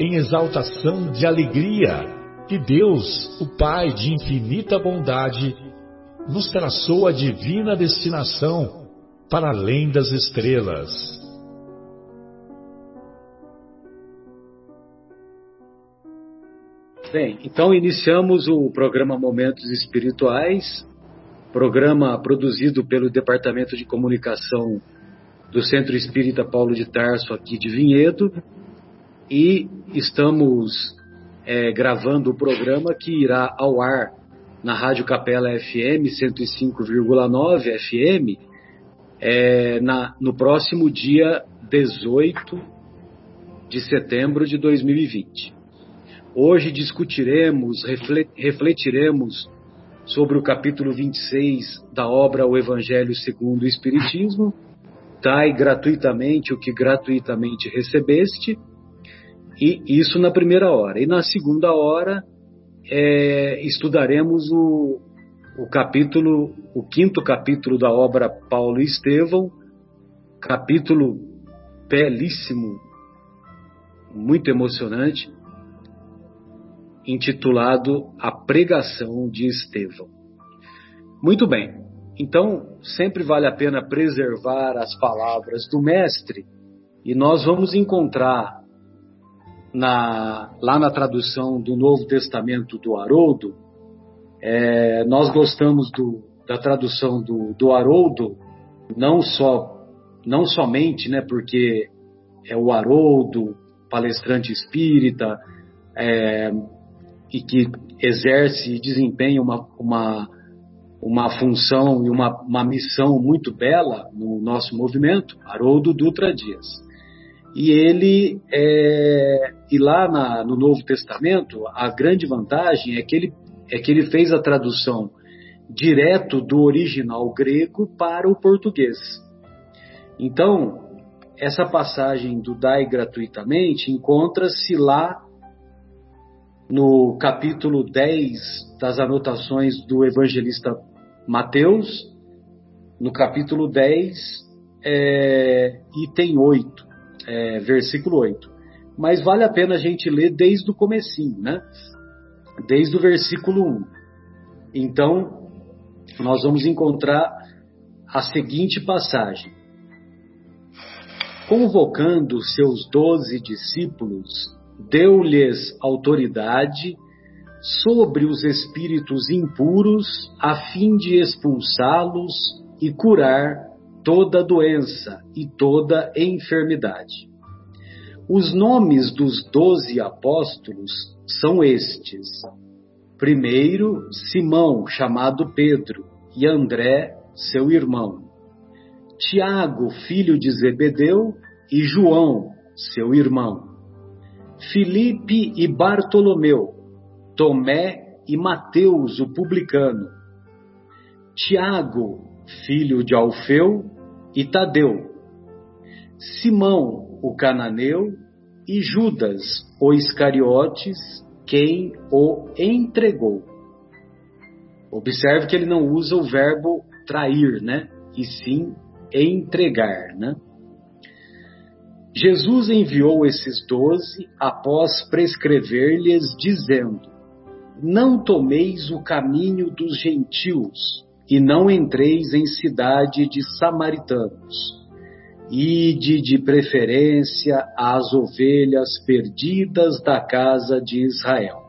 em exaltação de alegria que Deus, o Pai de infinita bondade, nos traçou a divina destinação para além das estrelas. Bem, então iniciamos o programa Momentos Espirituais, programa produzido pelo Departamento de Comunicação do Centro Espírita Paulo de Tarso, aqui de Vinhedo, e estamos é, gravando o programa que irá ao ar na Rádio Capela FM 105,9 FM é, na, no próximo dia 18 de setembro de 2020. Hoje discutiremos, refletiremos sobre o capítulo 26 da obra O Evangelho segundo o Espiritismo. Dai gratuitamente o que gratuitamente recebeste e isso na primeira hora. E na segunda hora é, estudaremos o, o capítulo, o quinto capítulo da obra Paulo e Estevão, capítulo belíssimo, muito emocionante, intitulado A Pregação de Estevão. Muito bem, então sempre vale a pena preservar as palavras do Mestre, e nós vamos encontrar na, lá na tradução do Novo Testamento do Haroldo, é, nós gostamos do, da tradução do, do Haroldo, não só não somente, né, porque é o Haroldo, palestrante espírita, é, e que exerce e desempenha uma, uma, uma função e uma, uma missão muito bela no nosso movimento, Haroldo Dutra Dias. E ele, é, e lá na, no Novo Testamento, a grande vantagem é que, ele, é que ele fez a tradução direto do original grego para o português. Então, essa passagem do Dai gratuitamente encontra-se lá no capítulo 10 das anotações do evangelista Mateus, no capítulo 10, é, item 8 é, versículo 8. Mas vale a pena a gente ler desde o comecinho, né? Desde o versículo 1. Então, nós vamos encontrar a seguinte passagem. Convocando seus doze discípulos, deu-lhes autoridade sobre os espíritos impuros, a fim de expulsá-los e curar toda doença e toda enfermidade. Os nomes dos doze apóstolos são estes: primeiro, Simão, chamado Pedro, e André, seu irmão, Tiago, filho de Zebedeu, e João, seu irmão, Filipe e Bartolomeu, Tomé e Mateus, o publicano, Tiago, filho de Alfeu, e Tadeu, Simão, o cananeu, e Judas, o Iscariotes, quem o entregou. Observe que ele não usa o verbo trair, né? E sim entregar, né? Jesus enviou esses doze após prescrever-lhes, dizendo: Não tomeis o caminho dos gentios, e não entreis em cidade de samaritanos. Ide de preferência às ovelhas perdidas da casa de Israel.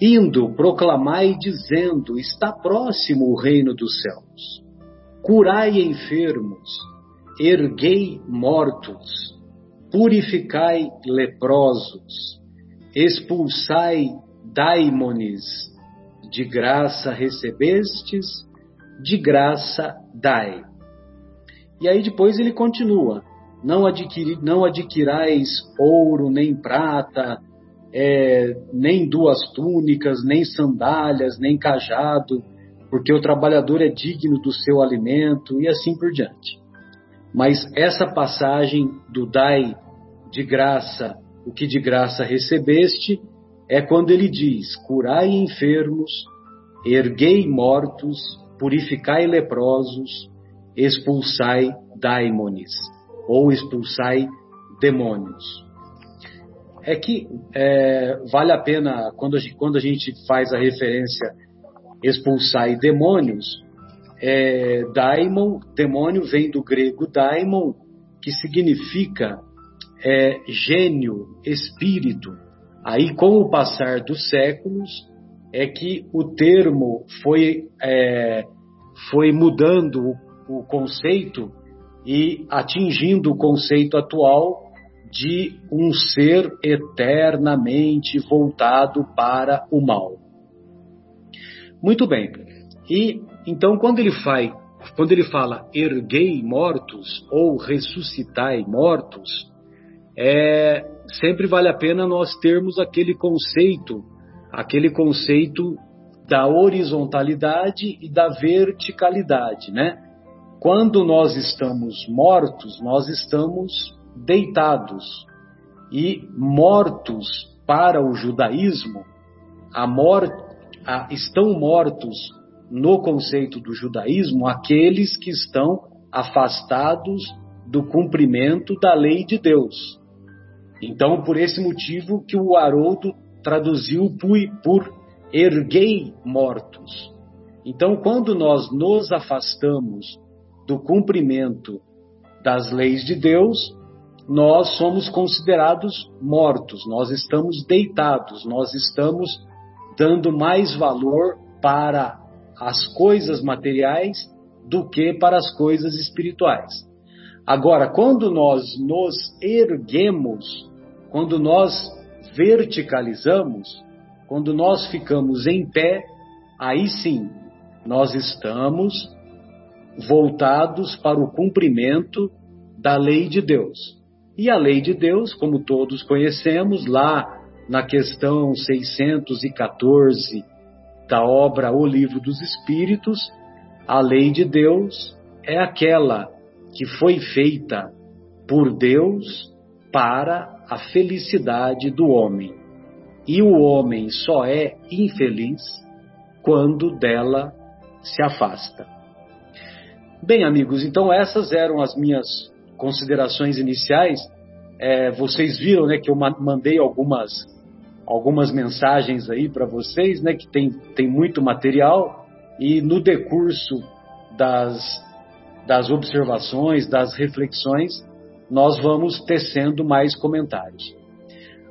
Indo, proclamai dizendo: Está próximo o reino dos céus. Curai enfermos, erguei mortos, purificai leprosos, expulsai daimones, de graça recebestes, de graça dai. E aí depois ele continua: não, adquiri, não adquirais ouro, nem prata, é, nem duas túnicas, nem sandálias, nem cajado, porque o trabalhador é digno do seu alimento, e assim por diante. Mas essa passagem do dai de graça o que de graça recebeste, é quando ele diz: curai enfermos, erguei mortos, purificai leprosos, expulsai daimones, ou expulsai demônios. É que é, vale a pena, quando a, gente, quando a gente faz a referência expulsai demônios, é, daimon, demônio vem do grego daimon, que significa é, gênio, espírito. Aí, com o passar dos séculos, é que o termo foi, é, foi mudando o, o conceito e atingindo o conceito atual de um ser eternamente voltado para o mal. Muito bem. E então quando ele faz, quando ele fala erguei mortos ou ressuscitai mortos, é, sempre vale a pena nós termos aquele conceito, aquele conceito da horizontalidade e da verticalidade, né? Quando nós estamos mortos, nós estamos deitados. E mortos para o judaísmo, a a, estão mortos no conceito do judaísmo aqueles que estão afastados do cumprimento da lei de Deus. Então, por esse motivo que o Haroldo traduziu por, erguei mortos. Então, quando nós nos afastamos do cumprimento das leis de Deus, nós somos considerados mortos, nós estamos deitados, nós estamos dando mais valor para as coisas materiais do que para as coisas espirituais. Agora, quando nós nos erguemos quando nós verticalizamos, quando nós ficamos em pé, aí sim nós estamos voltados para o cumprimento da lei de Deus. E a lei de Deus, como todos conhecemos, lá na questão 614 da obra O Livro dos Espíritos, a lei de Deus é aquela que foi feita por Deus para a felicidade do homem. E o homem só é infeliz quando dela se afasta. Bem, amigos, então essas eram as minhas considerações iniciais. É, vocês viram, né, que eu mandei algumas algumas mensagens aí para vocês, né, que tem, tem muito material e no decurso das das observações, das reflexões, nós vamos tecendo mais comentários.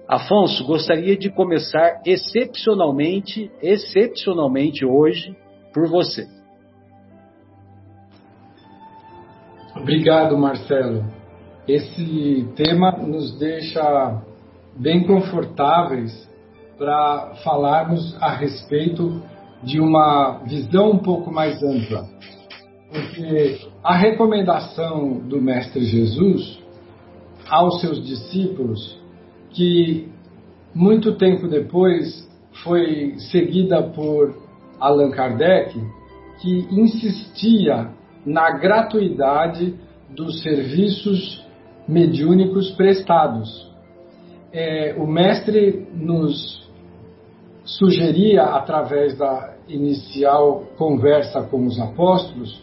Afonso, gostaria de começar excepcionalmente, excepcionalmente hoje, por você. Obrigado, Marcelo. Esse tema nos deixa bem confortáveis para falarmos a respeito de uma visão um pouco mais ampla. Porque a recomendação do Mestre Jesus aos seus discípulos, que muito tempo depois foi seguida por Allan Kardec, que insistia na gratuidade dos serviços mediúnicos prestados. É, o mestre nos sugeria, através da inicial conversa com os apóstolos,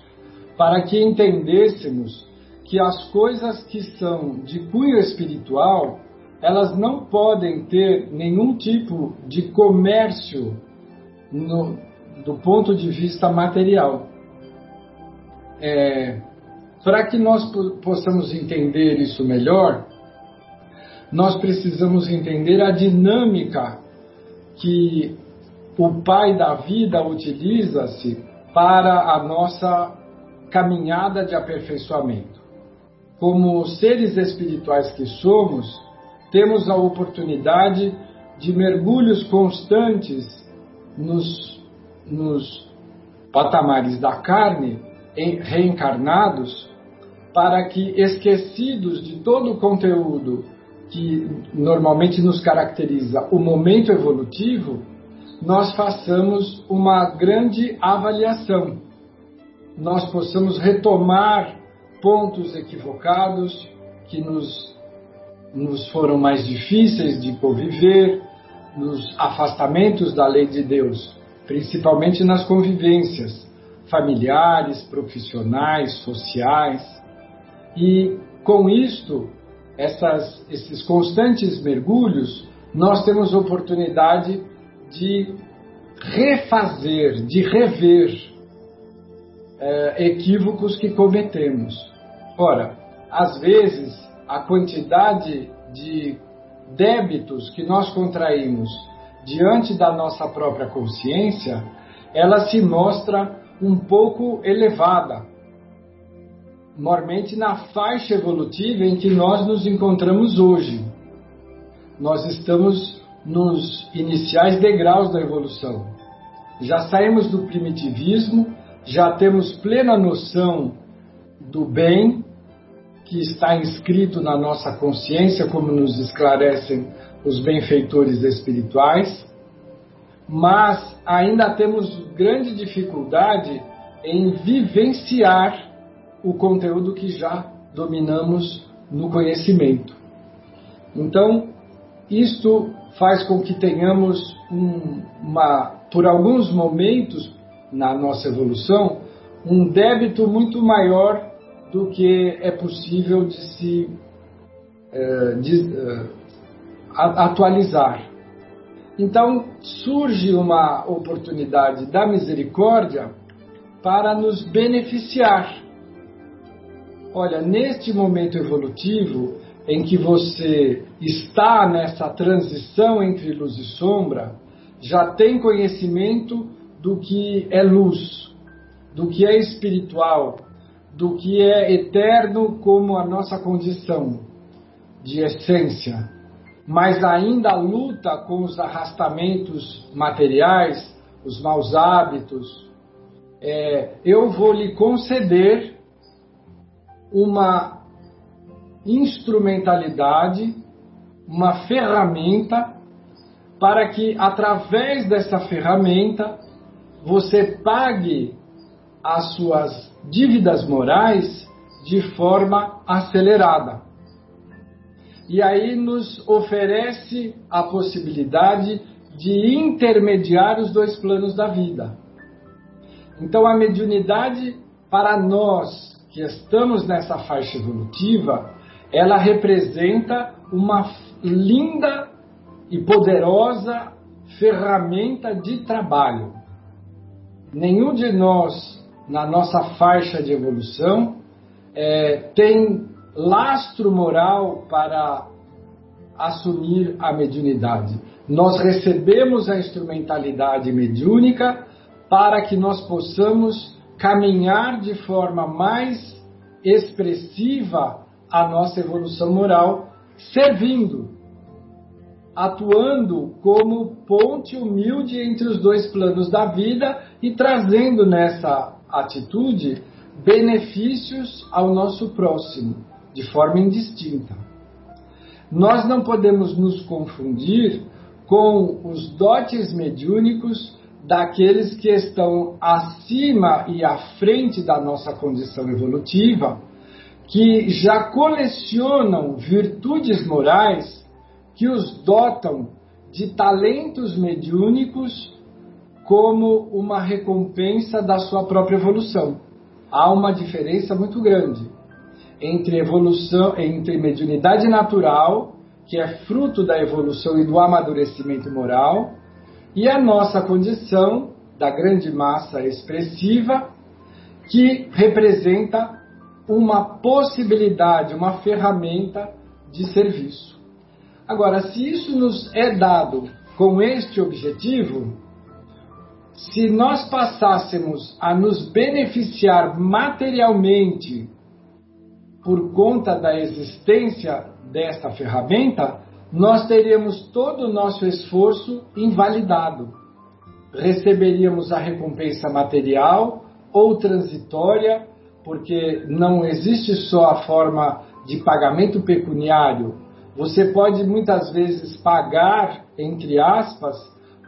para que entendêssemos que as coisas que são de cunho espiritual, elas não podem ter nenhum tipo de comércio no, do ponto de vista material. É, Para que nós possamos entender isso melhor, nós precisamos entender a dinâmica que o Pai da vida utiliza-se para a nossa caminhada de aperfeiçoamento. Como seres espirituais que somos, temos a oportunidade de mergulhos constantes nos, nos patamares da carne, reencarnados, para que, esquecidos de todo o conteúdo que normalmente nos caracteriza o momento evolutivo, nós façamos uma grande avaliação, nós possamos retomar pontos equivocados que nos, nos foram mais difíceis de conviver, nos afastamentos da lei de Deus, principalmente nas convivências familiares, profissionais, sociais. E com isto, essas, esses constantes mergulhos, nós temos oportunidade de refazer, de rever é, equívocos que cometemos. Ora, às vezes, a quantidade de débitos que nós contraímos diante da nossa própria consciência, ela se mostra um pouco elevada, normalmente na faixa evolutiva em que nós nos encontramos hoje. Nós estamos nos iniciais degraus da evolução. Já saímos do primitivismo, já temos plena noção do bem que está inscrito na nossa consciência, como nos esclarecem os benfeitores espirituais, mas ainda temos grande dificuldade em vivenciar o conteúdo que já dominamos no conhecimento. Então, isto faz com que tenhamos um, uma, por alguns momentos na nossa evolução, um débito muito maior do que é possível de se uh, de, uh, atualizar. Então surge uma oportunidade da misericórdia para nos beneficiar. Olha, neste momento evolutivo, em que você está nessa transição entre luz e sombra, já tem conhecimento do que é luz, do que é espiritual, do que é eterno como a nossa condição de essência, mas ainda luta com os arrastamentos materiais, os maus hábitos. É, eu vou lhe conceder uma instrumentalidade, uma ferramenta para que através dessa ferramenta você pague as suas dívidas morais de forma acelerada. E aí nos oferece a possibilidade de intermediar os dois planos da vida. Então a mediunidade para nós que estamos nessa faixa evolutiva, ela representa uma linda e poderosa ferramenta de trabalho. Nenhum de nós, na nossa faixa de evolução, é, tem lastro moral para assumir a mediunidade. Nós recebemos a instrumentalidade mediúnica para que nós possamos caminhar de forma mais expressiva a nossa evolução moral, servindo, atuando como ponte humilde entre os dois planos da vida e trazendo nessa atitude benefícios ao nosso próximo, de forma indistinta. Nós não podemos nos confundir com os dotes mediúnicos daqueles que estão acima e à frente da nossa condição evolutiva que já colecionam virtudes morais que os dotam de talentos mediúnicos como uma recompensa da sua própria evolução. Há uma diferença muito grande entre evolução, entre mediunidade natural, que é fruto da evolução e do amadurecimento moral, e a nossa condição da grande massa expressiva, que representa uma possibilidade, uma ferramenta de serviço. Agora, se isso nos é dado com este objetivo, se nós passássemos a nos beneficiar materialmente por conta da existência desta ferramenta, nós teríamos todo o nosso esforço invalidado. Receberíamos a recompensa material ou transitória, porque não existe só a forma de pagamento pecuniário. Você pode muitas vezes pagar, entre aspas,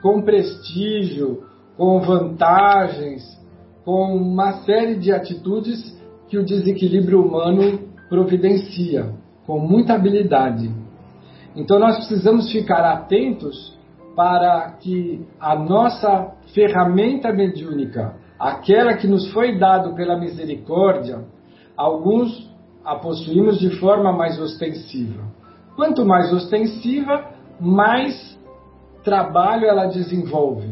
com prestígio, com vantagens, com uma série de atitudes que o desequilíbrio humano providencia, com muita habilidade. Então nós precisamos ficar atentos para que a nossa ferramenta mediúnica, aquela que nos foi dado pela misericórdia, alguns a possuímos de forma mais ostensiva. Quanto mais ostensiva, mais trabalho ela desenvolve.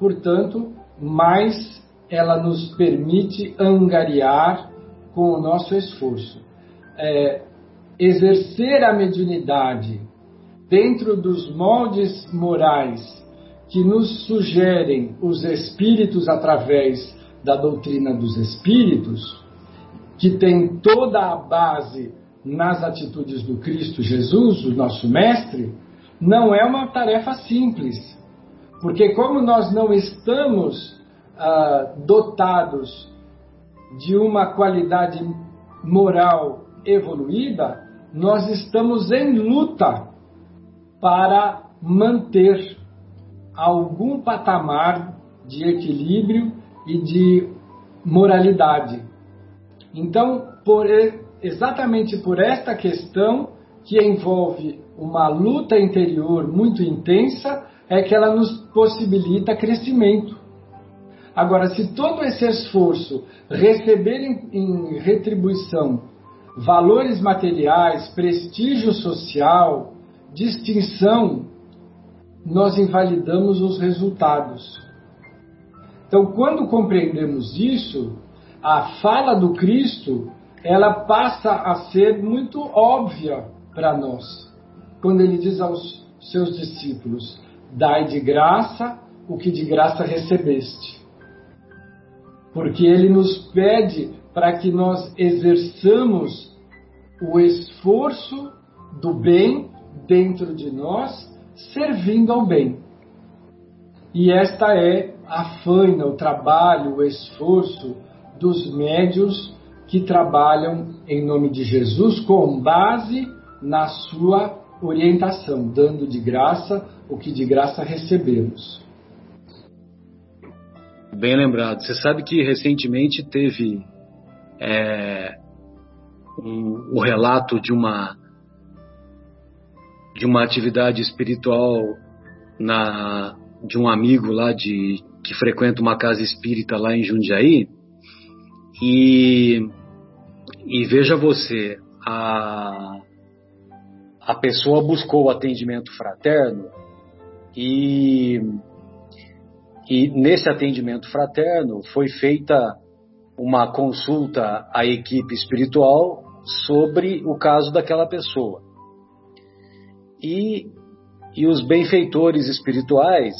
Portanto, mais ela nos permite angariar com o nosso esforço. É, exercer a mediunidade dentro dos moldes morais que nos sugerem os espíritos através da doutrina dos espíritos, que tem toda a base nas atitudes do Cristo Jesus, o nosso mestre, não é uma tarefa simples. Porque, como nós não estamos ah, dotados de uma qualidade moral evoluída, nós estamos em luta para manter algum patamar de equilíbrio e de moralidade. Então, por, exatamente por esta questão que envolve uma luta interior muito intensa, é que ela nos possibilita crescimento. Agora, se todo esse esforço receber em, em retribuição valores materiais, prestígio social, distinção, nós invalidamos os resultados. Então, quando compreendemos isso, a fala do Cristo, ela passa a ser muito óbvia para nós. Quando ele diz aos seus discípulos: Dai de graça o que de graça recebeste. Porque ele nos pede para que nós exerçamos o esforço do bem dentro de nós, servindo ao bem. E esta é a faina, o trabalho, o esforço dos médios que trabalham em nome de Jesus com base na sua orientação, dando de graça o que de graça recebemos. Bem lembrado. Você sabe que recentemente teve é, um, um relato de uma de uma atividade espiritual na de um amigo lá de que frequenta uma casa espírita lá em Jundiaí e e veja você a a pessoa buscou o atendimento fraterno e e nesse atendimento fraterno foi feita uma consulta à equipe espiritual sobre o caso daquela pessoa. E, e os benfeitores espirituais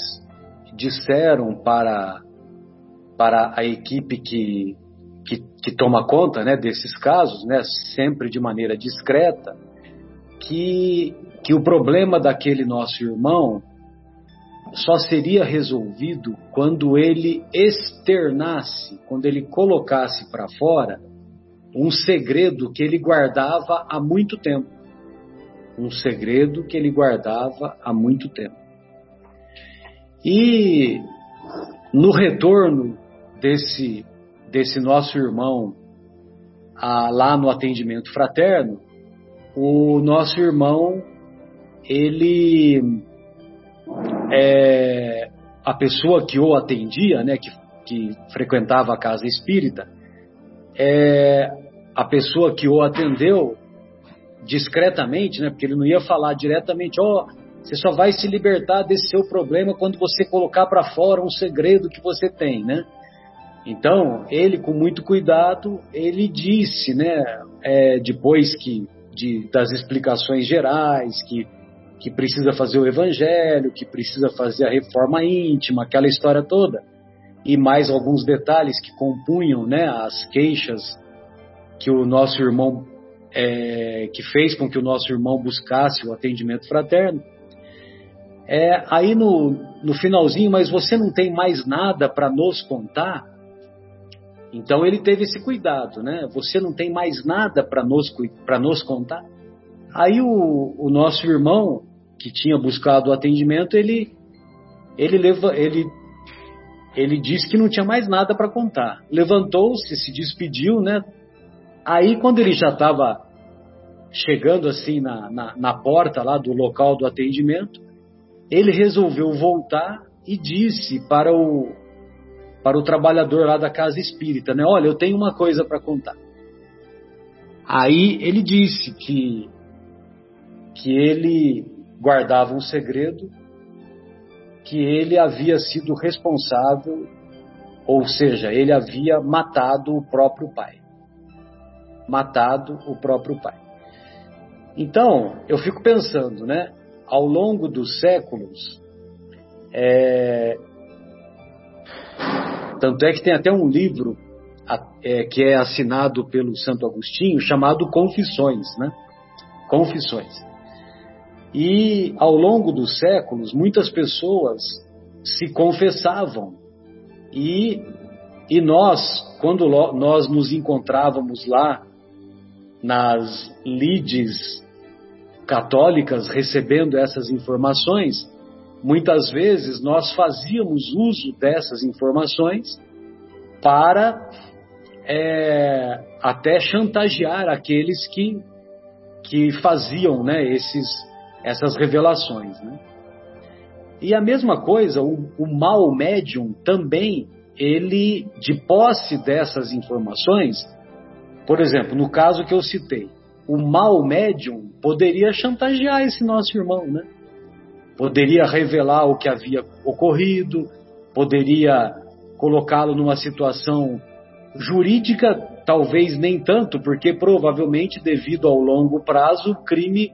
disseram para, para a equipe que, que, que toma conta né, desses casos, né, sempre de maneira discreta, que, que o problema daquele nosso irmão só seria resolvido quando ele externasse, quando ele colocasse para fora um segredo que ele guardava há muito tempo. Um segredo que ele guardava há muito tempo. E no retorno desse, desse nosso irmão a, lá no atendimento fraterno, o nosso irmão, ele é, a pessoa que o atendia, né, que, que frequentava a casa espírita, é, a pessoa que o atendeu discretamente, né, porque ele não ia falar diretamente, ó, oh, você só vai se libertar desse seu problema quando você colocar para fora um segredo que você tem, né? Então, ele com muito cuidado, ele disse, né, é, depois que de, das explicações gerais, que que precisa fazer o evangelho, que precisa fazer a reforma íntima, aquela história toda. e mais alguns detalhes que compunham né, as queixas que o nosso irmão é, que fez com que o nosso irmão buscasse o atendimento fraterno. É, aí no, no finalzinho, mas você não tem mais nada para nos contar? Então ele teve esse cuidado, né? Você não tem mais nada para nos, nos contar? Aí o, o nosso irmão, que tinha buscado o atendimento, ele, ele, leva, ele, ele disse que não tinha mais nada para contar. Levantou-se, se despediu, né? Aí, quando ele já estava chegando assim na, na, na, porta lá do local do atendimento, ele resolveu voltar e disse para o, para o trabalhador lá da casa espírita, né? Olha, eu tenho uma coisa para contar. Aí ele disse que que ele guardava um segredo, que ele havia sido responsável, ou seja, ele havia matado o próprio pai. Matado o próprio pai. Então, eu fico pensando, né? Ao longo dos séculos, é... tanto é que tem até um livro é, que é assinado pelo Santo Agostinho chamado Confissões, né? Confissões. E ao longo dos séculos, muitas pessoas se confessavam. E, e nós, quando nós nos encontrávamos lá nas lides católicas recebendo essas informações, muitas vezes nós fazíamos uso dessas informações para é, até chantagear aqueles que, que faziam né, esses, essas revelações. Né? E a mesma coisa, o, o mal médium também, ele, de posse dessas informações, por exemplo, no caso que eu citei, o mal médium poderia chantagear esse nosso irmão, né? Poderia revelar o que havia ocorrido, poderia colocá-lo numa situação jurídica, talvez nem tanto, porque provavelmente, devido ao longo prazo, o crime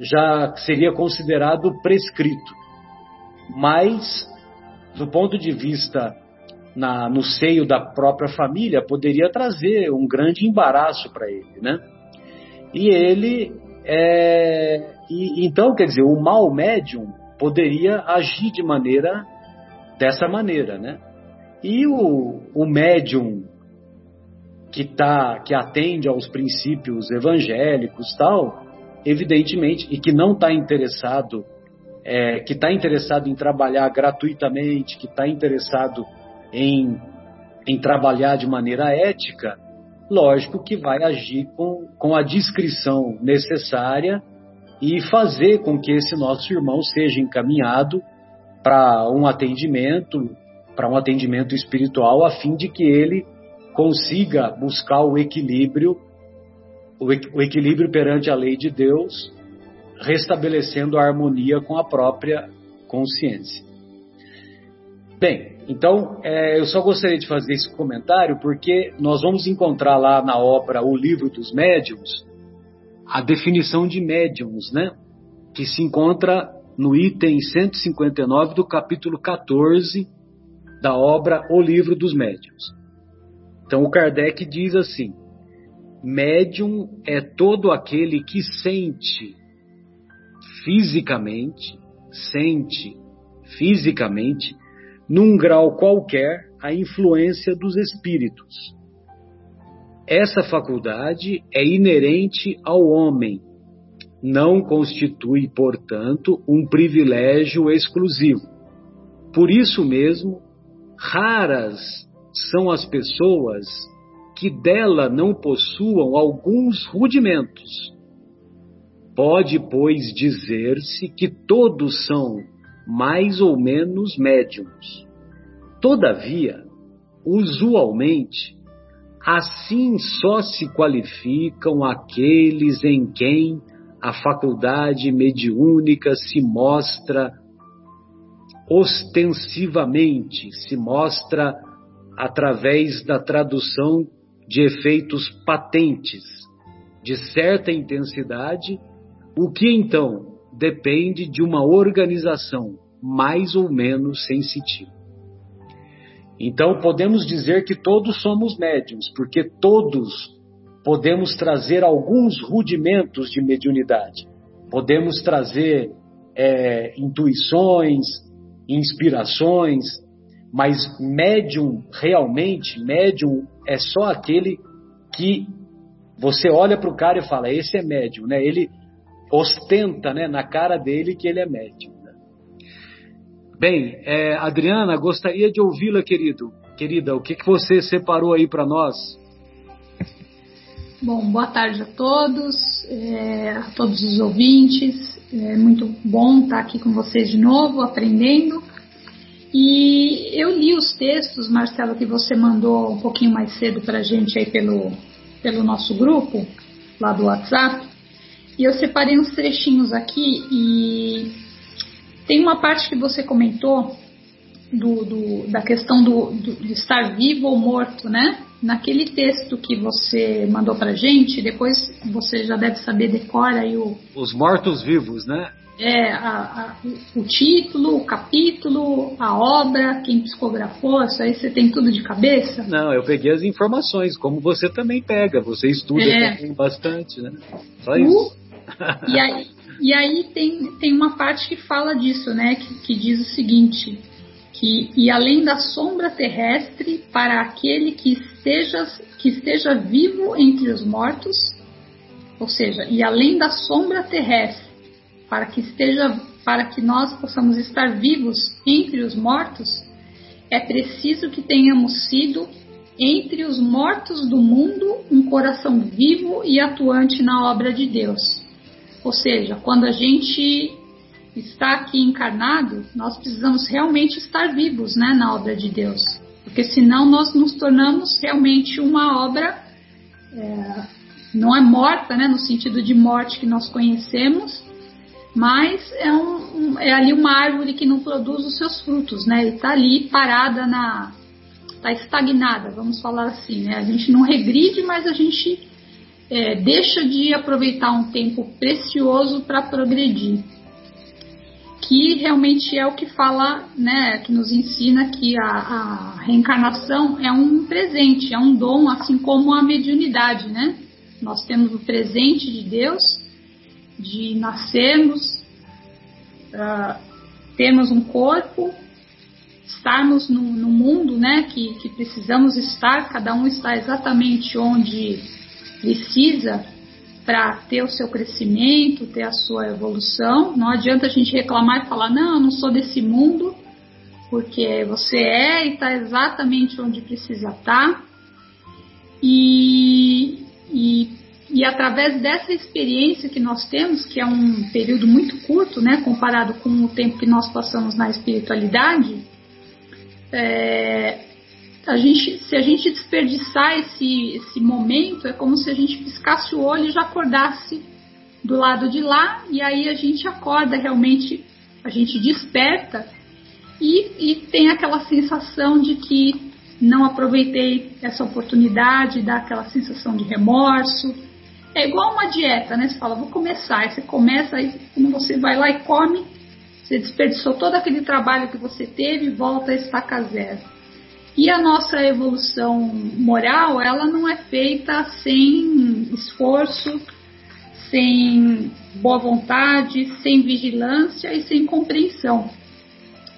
já seria considerado prescrito. Mas, do ponto de vista na, no seio da própria família, poderia trazer um grande embaraço para ele, né? E ele, é, e, então, quer dizer, o mal médium poderia agir de maneira dessa maneira, né? E o, o médium que tá, que atende aos princípios evangélicos tal, evidentemente, e que não está interessado, é, que está interessado em trabalhar gratuitamente, que está interessado em, em trabalhar de maneira ética, lógico que vai agir com, com a discrição necessária e fazer com que esse nosso irmão seja encaminhado para um atendimento, para um atendimento espiritual, a fim de que ele consiga buscar o equilíbrio o equilíbrio perante a lei de Deus, restabelecendo a harmonia com a própria consciência. Bem, então é, eu só gostaria de fazer esse comentário porque nós vamos encontrar lá na obra O Livro dos Médiuns a definição de médiums, né? Que se encontra no item 159 do capítulo 14 da obra O Livro dos Médiuns. Então o Kardec diz assim: Médium é todo aquele que sente fisicamente, sente fisicamente, num grau qualquer, a influência dos espíritos. Essa faculdade é inerente ao homem, não constitui, portanto, um privilégio exclusivo. Por isso mesmo, raras são as pessoas que dela não possuam alguns rudimentos. Pode, pois, dizer-se que todos são mais ou menos médiums. Todavia, usualmente, assim só se qualificam aqueles em quem a faculdade mediúnica se mostra ostensivamente, se mostra através da tradução de efeitos patentes de certa intensidade, o que então depende de uma organização mais ou menos sensitiva. Então podemos dizer que todos somos médiums, porque todos podemos trazer alguns rudimentos de mediunidade. Podemos trazer é, intuições, inspirações, mas médium realmente, médium é só aquele que você olha para o cara e fala, esse é médium, né? Ele ostenta né, na cara dele que ele é médium. Né? Bem, é, Adriana, gostaria de ouvi-la, querido. Querida, o que, que você separou aí para nós? Bom, boa tarde a todos, é, a todos os ouvintes. É muito bom estar aqui com vocês de novo, aprendendo. E eu li os textos, Marcelo, que você mandou um pouquinho mais cedo para a gente aí pelo, pelo nosso grupo, lá do WhatsApp. E eu separei uns trechinhos aqui e tem uma parte que você comentou do, do, da questão do, do, de estar vivo ou morto, né? Naquele texto que você mandou pra gente, depois você já deve saber, decora aí o. Os mortos-vivos, né? É, a, a, o título, o capítulo, a obra, quem psicografou, isso aí você tem tudo de cabeça? Não, eu peguei as informações, como você também pega, você estuda é. bastante, né? Só isso. e aí, e aí tem, tem uma parte que fala disso, né? Que, que diz o seguinte: que e além da sombra terrestre, para aquele que esteja, que esteja vivo entre os mortos, ou seja, e além da sombra terrestre, para que esteja, para que nós possamos estar vivos entre os mortos, é preciso que tenhamos sido entre os mortos do mundo um coração vivo e atuante na obra de Deus. Ou seja, quando a gente está aqui encarnado, nós precisamos realmente estar vivos né, na obra de Deus. Porque senão nós nos tornamos realmente uma obra, é, não é morta, né, no sentido de morte que nós conhecemos, mas é, um, é ali uma árvore que não produz os seus frutos, né? E está ali parada na. está estagnada, vamos falar assim, né? A gente não regride, mas a gente é, deixa de aproveitar um tempo precioso para progredir que realmente é o que fala, né, que nos ensina que a, a, reencarnação é um presente, é um dom, assim como a mediunidade, né? Nós temos o presente de Deus, de nascermos, uh, termos um corpo, estarmos no, no mundo, né, que, que precisamos estar, cada um está exatamente onde precisa para ter o seu crescimento, ter a sua evolução. Não adianta a gente reclamar e falar, não, eu não sou desse mundo, porque você é e está exatamente onde precisa estar. Tá. E, e, e através dessa experiência que nós temos, que é um período muito curto, né, comparado com o tempo que nós passamos na espiritualidade, é, a gente, se a gente desperdiçar esse, esse momento, é como se a gente piscasse o olho e já acordasse do lado de lá, e aí a gente acorda realmente, a gente desperta e, e tem aquela sensação de que não aproveitei essa oportunidade, dá aquela sensação de remorso. É igual uma dieta, né? Você fala, vou começar, aí você começa, aí você vai lá e come, você desperdiçou todo aquele trabalho que você teve e volta a estacar zero. E a nossa evolução moral, ela não é feita sem esforço, sem boa vontade, sem vigilância e sem compreensão.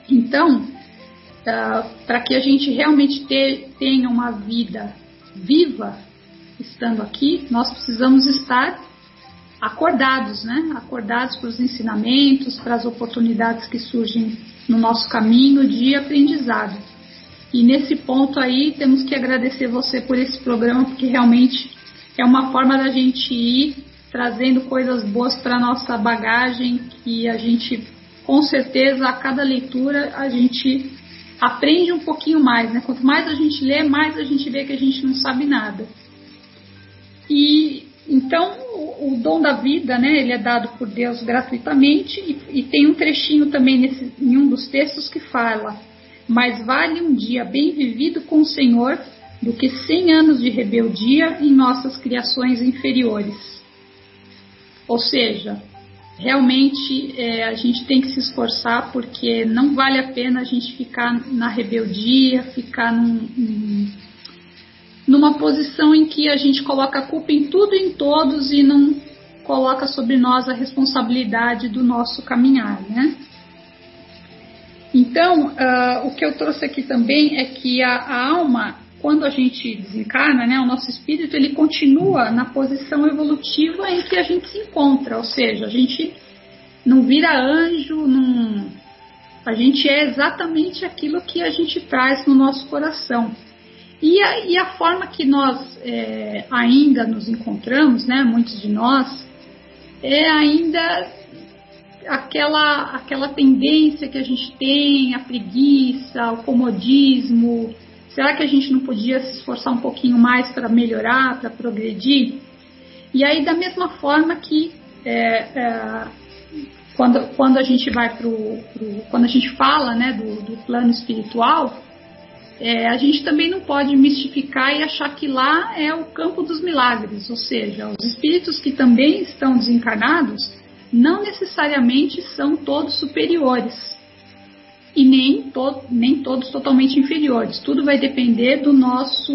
Então, uh, para que a gente realmente tenha uma vida viva, estando aqui, nós precisamos estar acordados, né? Acordados para os ensinamentos, para as oportunidades que surgem no nosso caminho de aprendizado. E nesse ponto aí temos que agradecer você por esse programa, porque realmente é uma forma da gente ir trazendo coisas boas para nossa bagagem que a gente com certeza a cada leitura a gente aprende um pouquinho mais, né? Quanto mais a gente lê, mais a gente vê que a gente não sabe nada. E então o, o dom da vida, né? Ele é dado por Deus gratuitamente e, e tem um trechinho também nesse, em um dos textos que fala mais vale um dia bem vivido com o Senhor do que cem anos de rebeldia em nossas criações inferiores. Ou seja, realmente é, a gente tem que se esforçar porque não vale a pena a gente ficar na rebeldia, ficar num, num, numa posição em que a gente coloca a culpa em tudo e em todos e não coloca sobre nós a responsabilidade do nosso caminhar, né? Então, uh, o que eu trouxe aqui também é que a, a, alma, quando a gente desencarna, né, o nosso espírito, ele continua na posição evolutiva em que a gente se encontra, ou seja, a gente não vira anjo, não, a gente é exatamente aquilo que a gente traz no nosso coração. E a, e a forma que nós é, ainda nos encontramos, né, muitos de nós, é ainda aquela, aquela tendência que a gente tem, a preguiça, o comodismo. Será que a gente não podia se esforçar um pouquinho mais para melhorar, para progredir? E aí, da mesma forma que é, é, quando, quando a gente vai para quando a gente fala né, do, do plano espiritual, é, a gente também não pode mistificar e achar que lá é o campo dos milagres, ou seja, os espíritos que também estão desencarnados não necessariamente são todos superiores e nem, to nem todos totalmente inferiores. Tudo vai depender do nosso,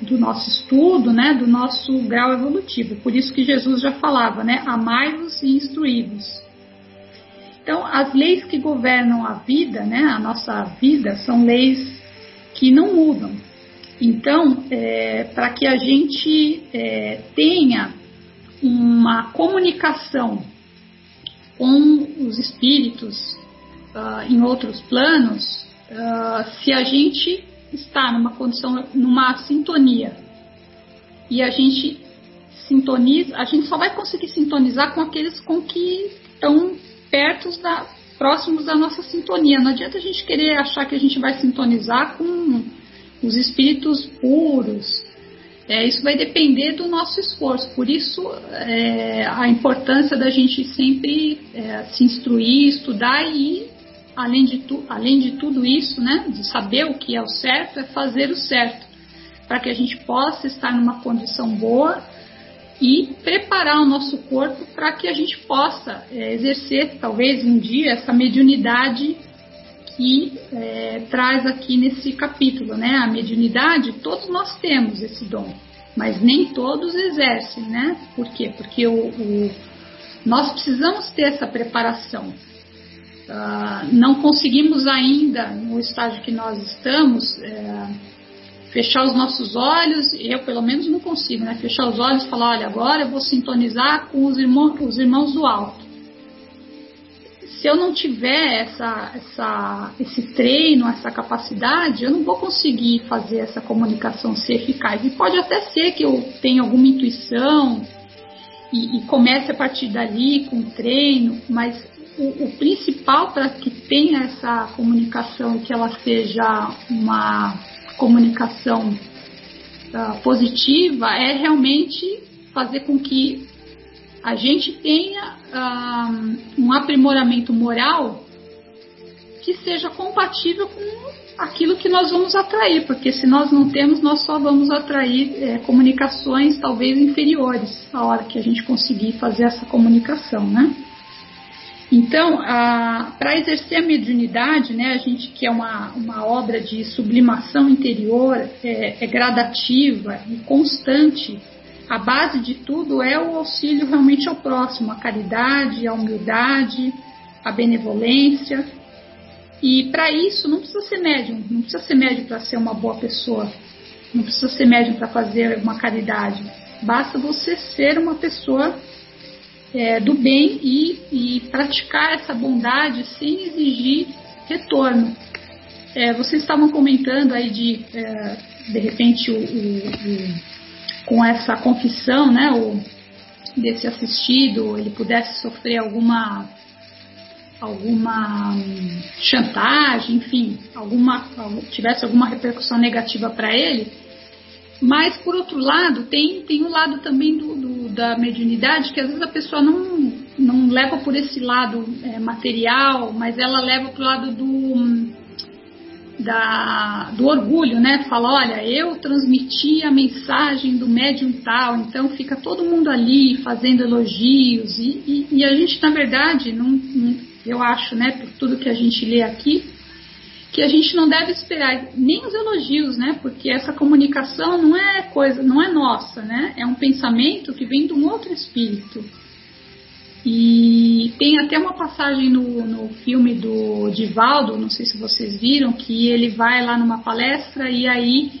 do nosso estudo, né, do nosso grau evolutivo. Por isso que Jesus já falava, né, amai-vos e instruí-vos. Então, as leis que governam a vida, né, a nossa vida, são leis que não mudam. Então, é, para que a gente é, tenha uma comunicação com os espíritos uh, em outros planos, uh, se a gente está numa condição, numa sintonia e a gente sintoniza, a gente só vai conseguir sintonizar com aqueles com que estão perto da, próximos da nossa sintonia. Não adianta a gente querer achar que a gente vai sintonizar com os espíritos puros, é, isso vai depender do nosso esforço. Por isso, é, a importância da gente sempre é, se instruir, estudar e, além de, tu, além de tudo isso, né, de saber o que é o certo, é fazer o certo, para que a gente possa estar numa condição boa e preparar o nosso corpo para que a gente possa é, exercer, talvez um dia, essa mediunidade que é, traz aqui nesse capítulo, né? A mediunidade, todos nós temos esse dom, mas nem todos exercem, né? Por quê? Porque o, o nós precisamos ter essa preparação. Uh, não conseguimos ainda, no estágio que nós estamos, é, fechar os nossos olhos, eu pelo menos não consigo, né? Fechar os olhos e falar, olha, agora eu vou sintonizar com os irmãos, os irmãos do alto se eu não tiver essa, essa, esse treino, essa capacidade, eu não vou conseguir fazer essa comunicação ser eficaz. E pode até ser que eu tenha alguma intuição e, e comece a partir dali com treino, mas o, o principal para que tenha essa comunicação que ela seja uma comunicação uh, positiva é realmente fazer com que a gente tenha um, um aprimoramento moral que seja compatível com aquilo que nós vamos atrair, porque se nós não temos, nós só vamos atrair é, comunicações talvez inferiores a hora que a gente conseguir fazer essa comunicação, né? Então, para exercer a mediunidade, né, a gente que é uma, uma obra de sublimação interior, é, é gradativa e constante, a base de tudo é o auxílio realmente ao próximo, a caridade, a humildade, a benevolência. E para isso não precisa ser médium, não precisa ser médium para ser uma boa pessoa, não precisa ser médium para fazer uma caridade. Basta você ser uma pessoa é, do bem e, e, praticar essa bondade sem exigir retorno. É, vocês estavam comentando aí de, é, de repente, o, o, o com essa confissão, né, o, desse assistido, ele pudesse sofrer alguma alguma hum, chantagem, enfim, alguma tivesse alguma repercussão negativa para ele. Mas por outro lado, tem tem um lado também do, da mediunidade que às vezes a pessoa não não leva por esse lado é, material, mas ela leva para o lado do da, do orgulho, né? Fala, olha, eu transmiti a mensagem do médium tal, então fica todo mundo ali fazendo elogios e, e, e a gente, na verdade, não, não, eu acho, né, por tudo que a gente lê aqui, que a gente não deve esperar nem os elogios, né? Porque essa comunicação não é coisa, não é nossa, né? É um pensamento que vem de um outro espírito. E tem até uma passagem no, no filme do Divaldo, não sei se vocês viram, que ele vai lá numa palestra e aí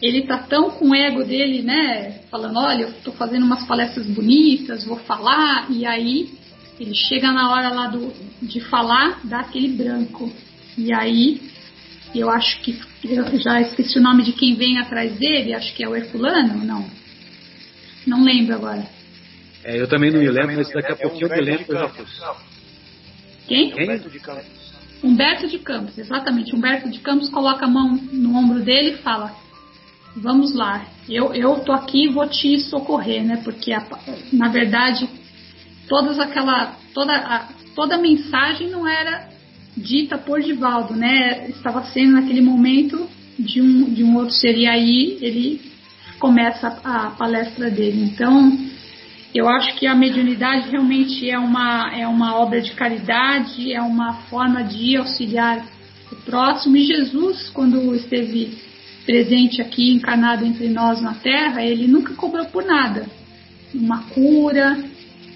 ele tá tão com o ego dele, né? Falando, olha, eu tô fazendo umas palestras bonitas, vou falar, e aí ele chega na hora lá do, de falar, dá aquele branco. E aí eu acho que eu já esqueci o nome de quem vem atrás dele, acho que é o Herculano, não? Não lembro agora. É, eu também não me lembro, mas daqui a pouquinho eu me lembro. Quem? Humberto de Campos. Humberto de Campos, exatamente. Humberto de Campos coloca a mão no ombro dele e fala: Vamos lá, eu, eu tô aqui e vou te socorrer, né? Porque a, na verdade todas aquela toda a, toda a mensagem não era dita por Divaldo, né? Estava sendo naquele momento de um de um outro ser e aí ele começa a, a palestra dele. Então eu acho que a mediunidade realmente é uma, é uma obra de caridade, é uma forma de auxiliar o próximo. E Jesus, quando esteve presente aqui, encarnado entre nós na Terra, ele nunca cobrou por nada. Uma cura,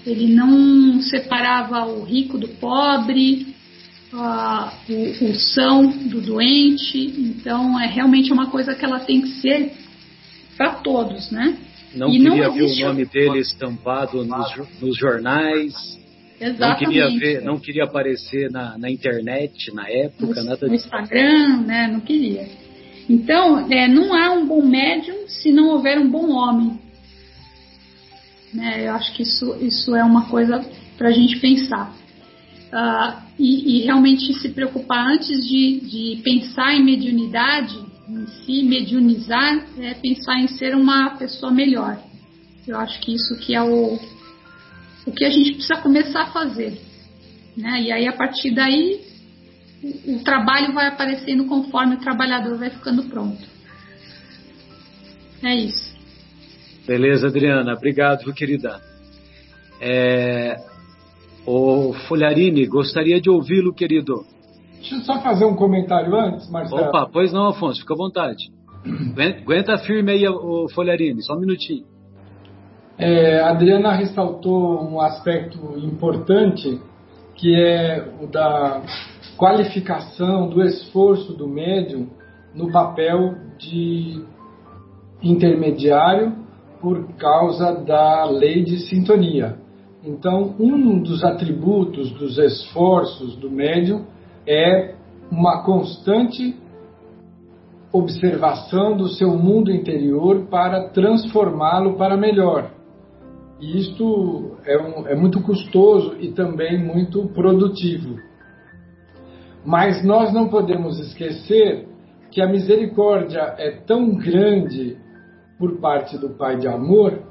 ele não separava o rico do pobre, uh, o, o são do doente. Então, é realmente uma coisa que ela tem que ser para todos, né? não e queria não ver o nome dele estampado nos, nos jornais. Exatamente. Não queria ver, não queria aparecer na, na internet na época, no, nada no Instagram, né? Não queria. Então, é, não há um bom médium se não houver um bom homem. Né, eu acho que isso, isso é uma coisa para a gente pensar. Uh, e, e, realmente se preocupar antes de, de pensar em mediunidade, em si, mediunizar, é pensar em ser uma pessoa melhor. Eu acho que isso que é o, o que a gente precisa começar a fazer. Né? E aí, a partir daí, o, o trabalho vai aparecendo conforme o trabalhador vai ficando pronto. É isso. Beleza, Adriana. Obrigado, querida. É... O Folharini, gostaria de ouvi-lo, querido. Deixa eu só fazer um comentário antes, Marcelo. Opa, pois não, Afonso, fica à vontade. Aguenta firme aí, o Folharini, só um minutinho. É, a Adriana ressaltou um aspecto importante, que é o da qualificação, do esforço do médium no papel de intermediário por causa da lei de sintonia. Então, um dos atributos dos esforços do médium é uma constante observação do seu mundo interior para transformá-lo para melhor. E isto é, um, é muito custoso e também muito produtivo. Mas nós não podemos esquecer que a misericórdia é tão grande por parte do Pai de amor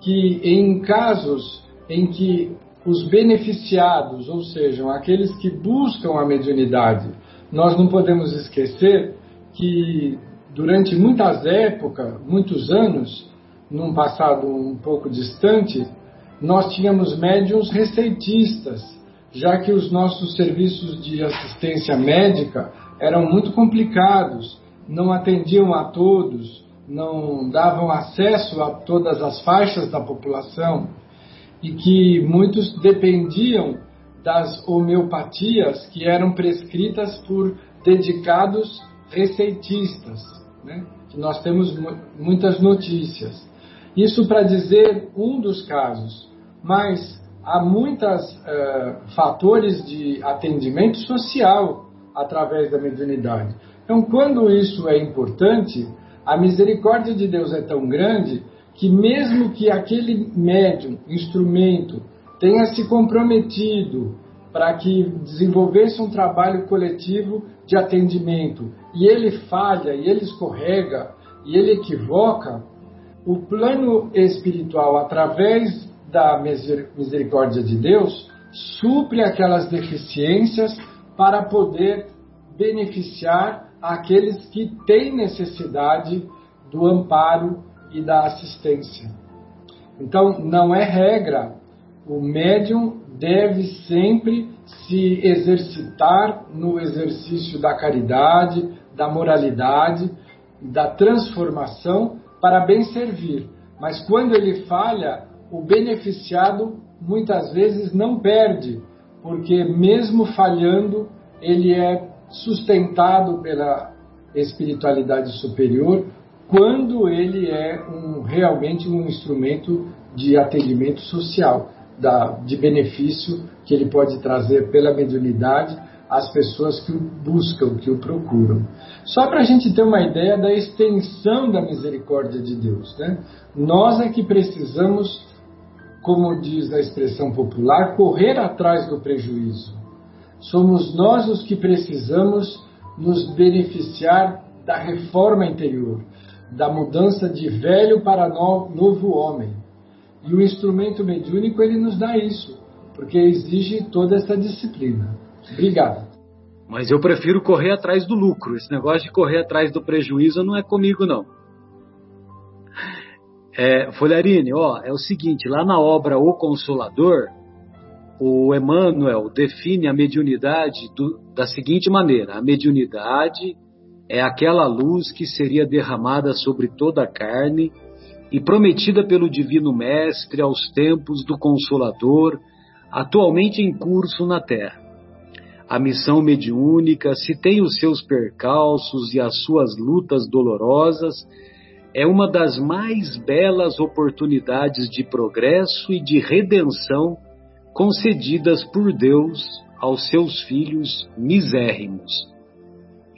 que em casos em que os beneficiados, ou seja, aqueles que buscam a mediunidade. Nós não podemos esquecer que durante muitas épocas, muitos anos, num passado um pouco distante, nós tínhamos médiums receitistas, já que os nossos serviços de assistência médica eram muito complicados, não atendiam a todos, não davam acesso a todas as faixas da população e que muitos dependiam das homeopatias que eram prescritas por dedicados receitistas, né? que nós temos muitas notícias. Isso para dizer um dos casos, mas há muitos uh, eh, fatores de atendimento social através da mediunidade. Então, quando isso é importante, a misericórdia de Deus é tão grande que mesmo que aquele médium, instrumento, tenha se comprometido para que desenvolvesse um trabalho coletivo de atendimento e ele falha, e ele escorrega, e ele equivoca, o plano espiritual, através da misericórdia de Deus, supre aquelas deficiências para poder beneficiar àqueles que têm necessidade do amparo e da assistência. Então, não é regra, o médium deve sempre se exercitar no exercício da caridade, da moralidade, da transformação para bem servir. Mas quando ele falha, o beneficiado muitas vezes não perde, porque mesmo falhando, ele é sustentado pela espiritualidade superior quando ele é um, realmente um instrumento de atendimento social, da, de benefício que ele pode trazer pela mediunidade às pessoas que o buscam, que o procuram. Só para a gente ter uma ideia da extensão da misericórdia de Deus. Né? Nós é que precisamos como diz a expressão popular, correr atrás do prejuízo. Somos nós os que precisamos nos beneficiar da reforma interior, da mudança de velho para novo homem. E o instrumento mediúnico ele nos dá isso, porque exige toda essa disciplina. Obrigado. Mas eu prefiro correr atrás do lucro. Esse negócio de correr atrás do prejuízo não é comigo, não. É, Folharini, ó, é o seguinte, lá na obra O Consolador, o Emmanuel define a mediunidade do, da seguinte maneira: a mediunidade é aquela luz que seria derramada sobre toda a carne e prometida pelo Divino Mestre aos tempos do Consolador, atualmente em curso na Terra. A missão mediúnica, se tem os seus percalços e as suas lutas dolorosas, é uma das mais belas oportunidades de progresso e de redenção concedidas por Deus aos seus filhos misérrimos.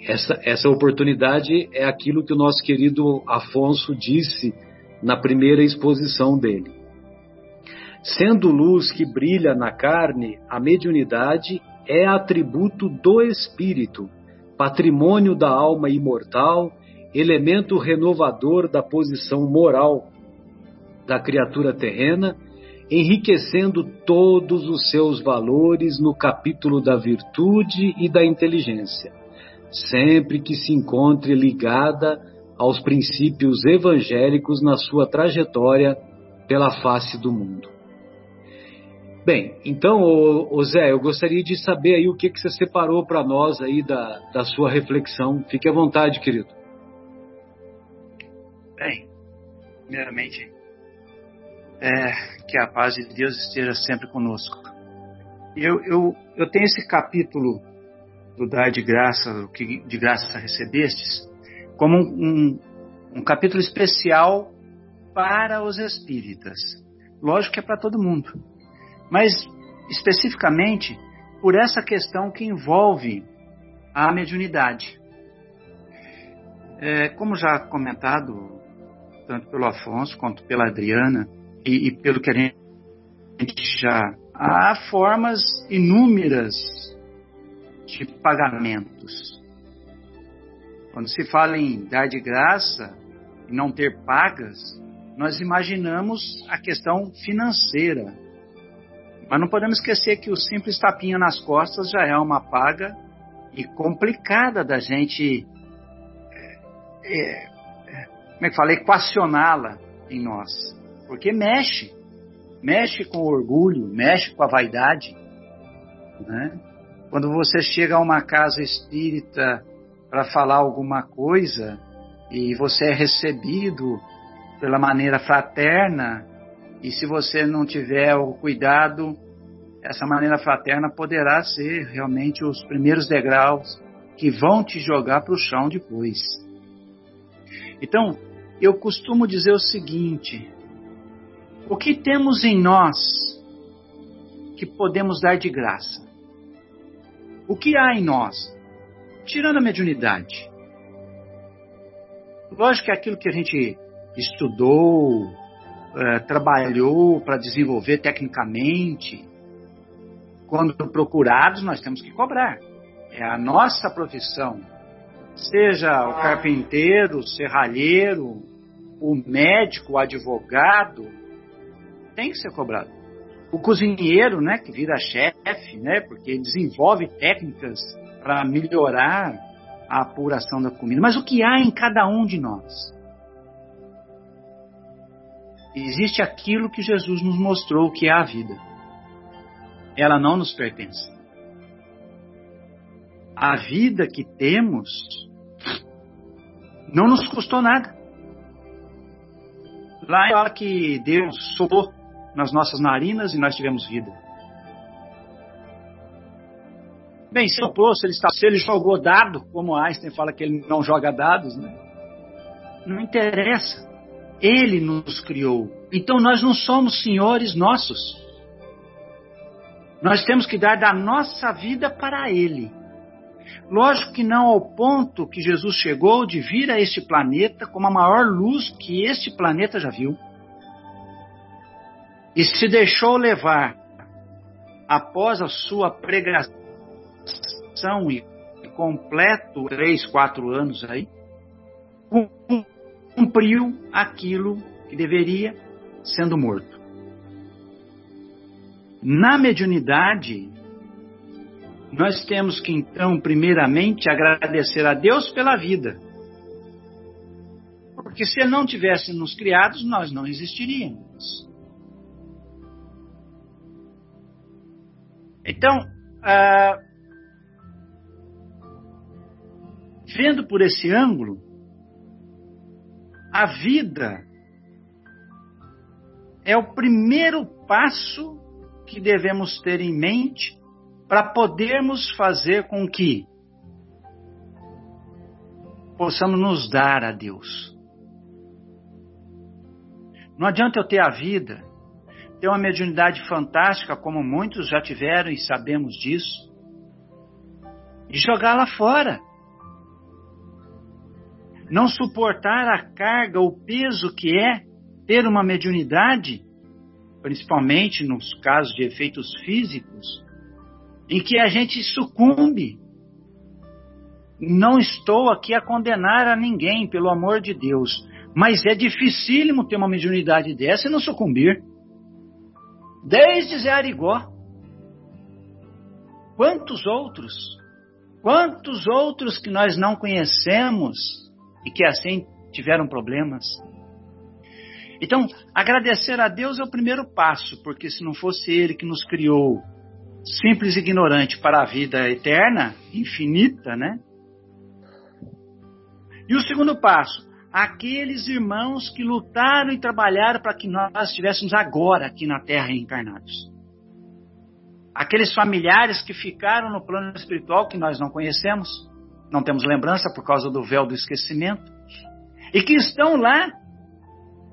Essa, essa oportunidade é aquilo que o nosso querido Afonso disse na primeira exposição dele. Sendo luz que brilha na carne, a mediunidade é atributo do espírito, patrimônio da alma imortal elemento renovador da posição moral da criatura terrena, enriquecendo todos os seus valores no capítulo da virtude e da inteligência, sempre que se encontre ligada aos princípios evangélicos na sua trajetória pela face do mundo. Bem, então, ô, ô Zé, eu gostaria de saber aí o que, que você separou para nós aí da, da sua reflexão. Fique à vontade, querido. Bem, primeiramente, é, que a paz de Deus esteja sempre conosco. Eu, eu, eu tenho esse capítulo do Dar de Graça, o que de graça recebestes, como um, um, um capítulo especial para os espíritas. Lógico que é para todo mundo, mas especificamente por essa questão que envolve a mediunidade. É, como já comentado tanto pelo Afonso quanto pela Adriana, e, e pelo que a gente já. Há formas inúmeras de pagamentos. Quando se fala em dar de graça e não ter pagas, nós imaginamos a questão financeira. Mas não podemos esquecer que o simples tapinha nas costas já é uma paga e complicada da gente é, é, como é que fala, equacioná-la em nós. Porque mexe. Mexe com o orgulho, mexe com a vaidade. Né? Quando você chega a uma casa espírita para falar alguma coisa e você é recebido pela maneira fraterna, e se você não tiver o cuidado, essa maneira fraterna poderá ser realmente os primeiros degraus que vão te jogar para o chão depois. Então, eu costumo dizer o seguinte: o que temos em nós que podemos dar de graça? O que há em nós? Tirando a mediunidade. Lógico que é aquilo que a gente estudou, é, trabalhou para desenvolver tecnicamente, quando procurados, nós temos que cobrar. É a nossa profissão seja o carpinteiro, o serralheiro, o médico, o advogado, tem que ser cobrado. O cozinheiro, né, que vira chefe, né, porque desenvolve técnicas para melhorar a apuração da comida, mas o que há em cada um de nós. Existe aquilo que Jesus nos mostrou que é a vida. Ela não nos pertence. A vida que temos não nos custou nada. Lá é hora que Deus soprou nas nossas narinas e nós tivemos vida. Bem, se soprou, se ele, está, se ele jogou dado, como Einstein fala que ele não joga dados, né? não interessa. Ele nos criou. Então nós não somos senhores nossos. Nós temos que dar da nossa vida para Ele. Lógico que não ao ponto que Jesus chegou de vir a este planeta como a maior luz que este planeta já viu. E se deixou levar após a sua pregação e completo três, quatro anos aí, cumpriu aquilo que deveria, sendo morto. Na mediunidade, nós temos que então, primeiramente, agradecer a Deus pela vida. Porque se Ele não tivesse nos criados, nós não existiríamos. Então, ah, vendo por esse ângulo, a vida é o primeiro passo que devemos ter em mente para podermos fazer com que possamos nos dar a Deus. Não adianta eu ter a vida, ter uma mediunidade fantástica, como muitos já tiveram e sabemos disso, e jogá-la fora não suportar a carga, o peso que é ter uma mediunidade, principalmente nos casos de efeitos físicos, em que a gente sucumbe. Não estou aqui a condenar a ninguém, pelo amor de Deus, mas é dificílimo ter uma mediunidade dessa e não sucumbir. Desde Zé Arigó. Quantos outros? Quantos outros que nós não conhecemos e que assim tiveram problemas. Então, agradecer a Deus é o primeiro passo, porque se não fosse Ele que nos criou, simples e ignorante, para a vida eterna, infinita, né? E o segundo passo, aqueles irmãos que lutaram e trabalharam para que nós estivéssemos agora aqui na Terra reencarnados. Aqueles familiares que ficaram no plano espiritual que nós não conhecemos, não temos lembrança por causa do véu do esquecimento, e que estão lá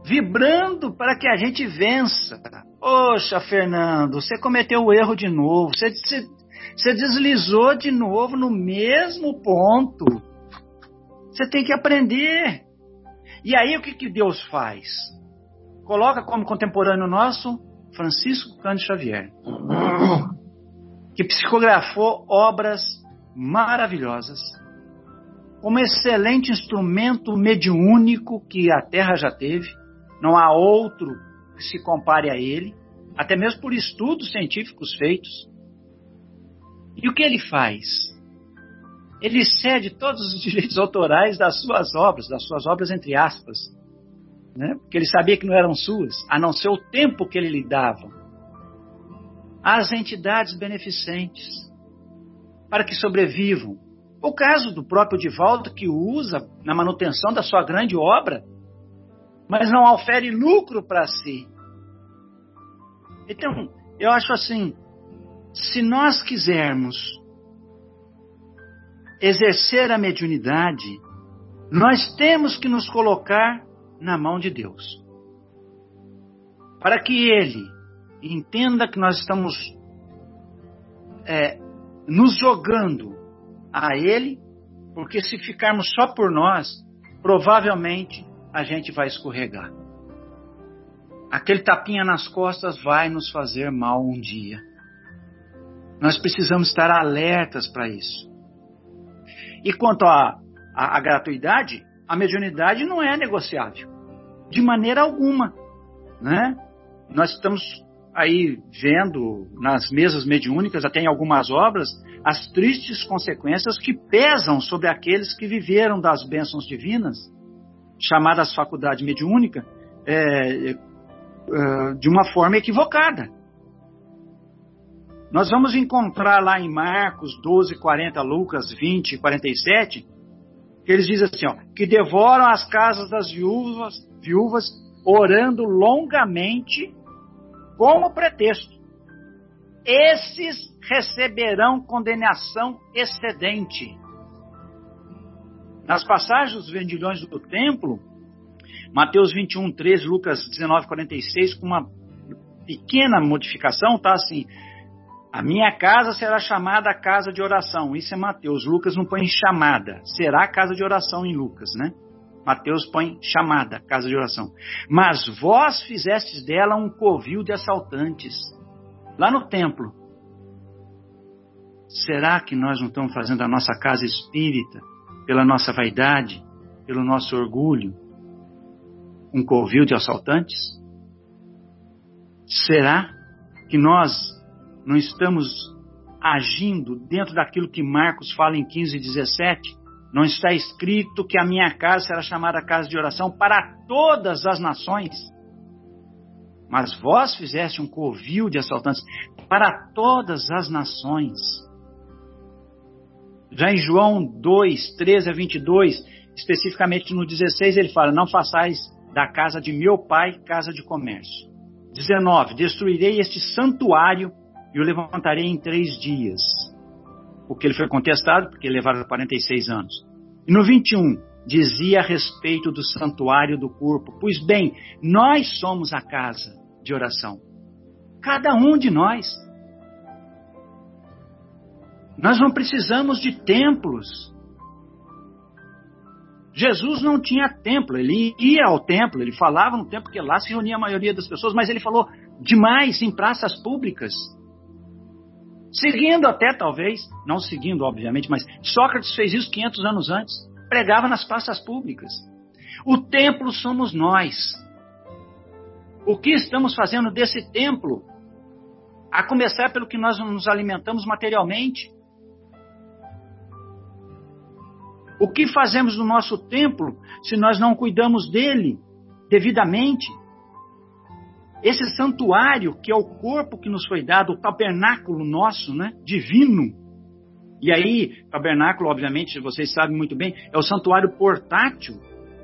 vibrando para que a gente vença. Poxa, Fernando, você cometeu o erro de novo, você, você, você deslizou de novo no mesmo ponto. Você tem que aprender. E aí o que, que Deus faz? Coloca como contemporâneo nosso Francisco Cândido Xavier, que psicografou obras maravilhosas como excelente instrumento mediúnico que a Terra já teve. Não há outro que se compare a ele, até mesmo por estudos científicos feitos. E o que ele faz? Ele cede todos os direitos autorais das suas obras, das suas obras entre aspas, né? porque ele sabia que não eram suas, a não ser o tempo que ele lhe dava, às entidades beneficentes, para que sobrevivam, o caso do próprio Divaldo, que usa na manutenção da sua grande obra, mas não ofere lucro para si. Então, eu acho assim: se nós quisermos exercer a mediunidade, nós temos que nos colocar na mão de Deus. Para que Ele entenda que nós estamos é, nos jogando a Ele, porque se ficarmos só por nós, provavelmente a gente vai escorregar. Aquele tapinha nas costas vai nos fazer mal um dia. Nós precisamos estar alertas para isso. E quanto à, à, à gratuidade, a mediunidade não é negociável. De maneira alguma. Né? Nós estamos aí vendo nas mesas mediúnicas, até em algumas obras, as tristes consequências que pesam sobre aqueles que viveram das bênçãos divinas, chamadas faculdade mediúnica, é, é, de uma forma equivocada. Nós vamos encontrar lá em Marcos 12, 40, Lucas 20, 47, que eles dizem assim, ó, que devoram as casas das viúvas, viúvas orando longamente como pretexto. Esses receberão condenação excedente. Nas passagens dos vendilhões do templo, Mateus 21, 13, Lucas 19, 46, com uma pequena modificação, tá assim, a minha casa será chamada casa de oração. Isso é Mateus. Lucas não põe chamada. Será casa de oração em Lucas, né? Mateus põe chamada, casa de oração. Mas vós fizestes dela um covil de assaltantes. Lá no templo. Será que nós não estamos fazendo a nossa casa espírita, pela nossa vaidade, pelo nosso orgulho, um covil de assaltantes? Será que nós não estamos agindo dentro daquilo que Marcos fala em 15 e 17? Não está escrito que a minha casa será chamada casa de oração para todas as nações. Mas vós fizeste um covil de assaltantes para todas as nações. Já em João 2, 13 a 22, especificamente no 16, ele fala: Não façais da casa de meu pai casa de comércio. 19: Destruirei este santuário e o levantarei em três dias. Porque ele foi contestado, porque levaram 46 anos. E no 21, dizia a respeito do santuário do corpo: Pois bem, nós somos a casa de oração. Cada um de nós. Nós não precisamos de templos. Jesus não tinha templo, ele ia ao templo, ele falava no templo, porque lá se reunia a maioria das pessoas, mas ele falou demais em praças públicas. Seguindo até, talvez, não seguindo, obviamente, mas Sócrates fez isso 500 anos antes. Pregava nas praças públicas. O templo somos nós. O que estamos fazendo desse templo? A começar pelo que nós nos alimentamos materialmente. O que fazemos no nosso templo se nós não cuidamos dele devidamente? Esse santuário, que é o corpo que nos foi dado, o tabernáculo nosso, né, divino. E aí, tabernáculo, obviamente, vocês sabem muito bem, é o santuário portátil.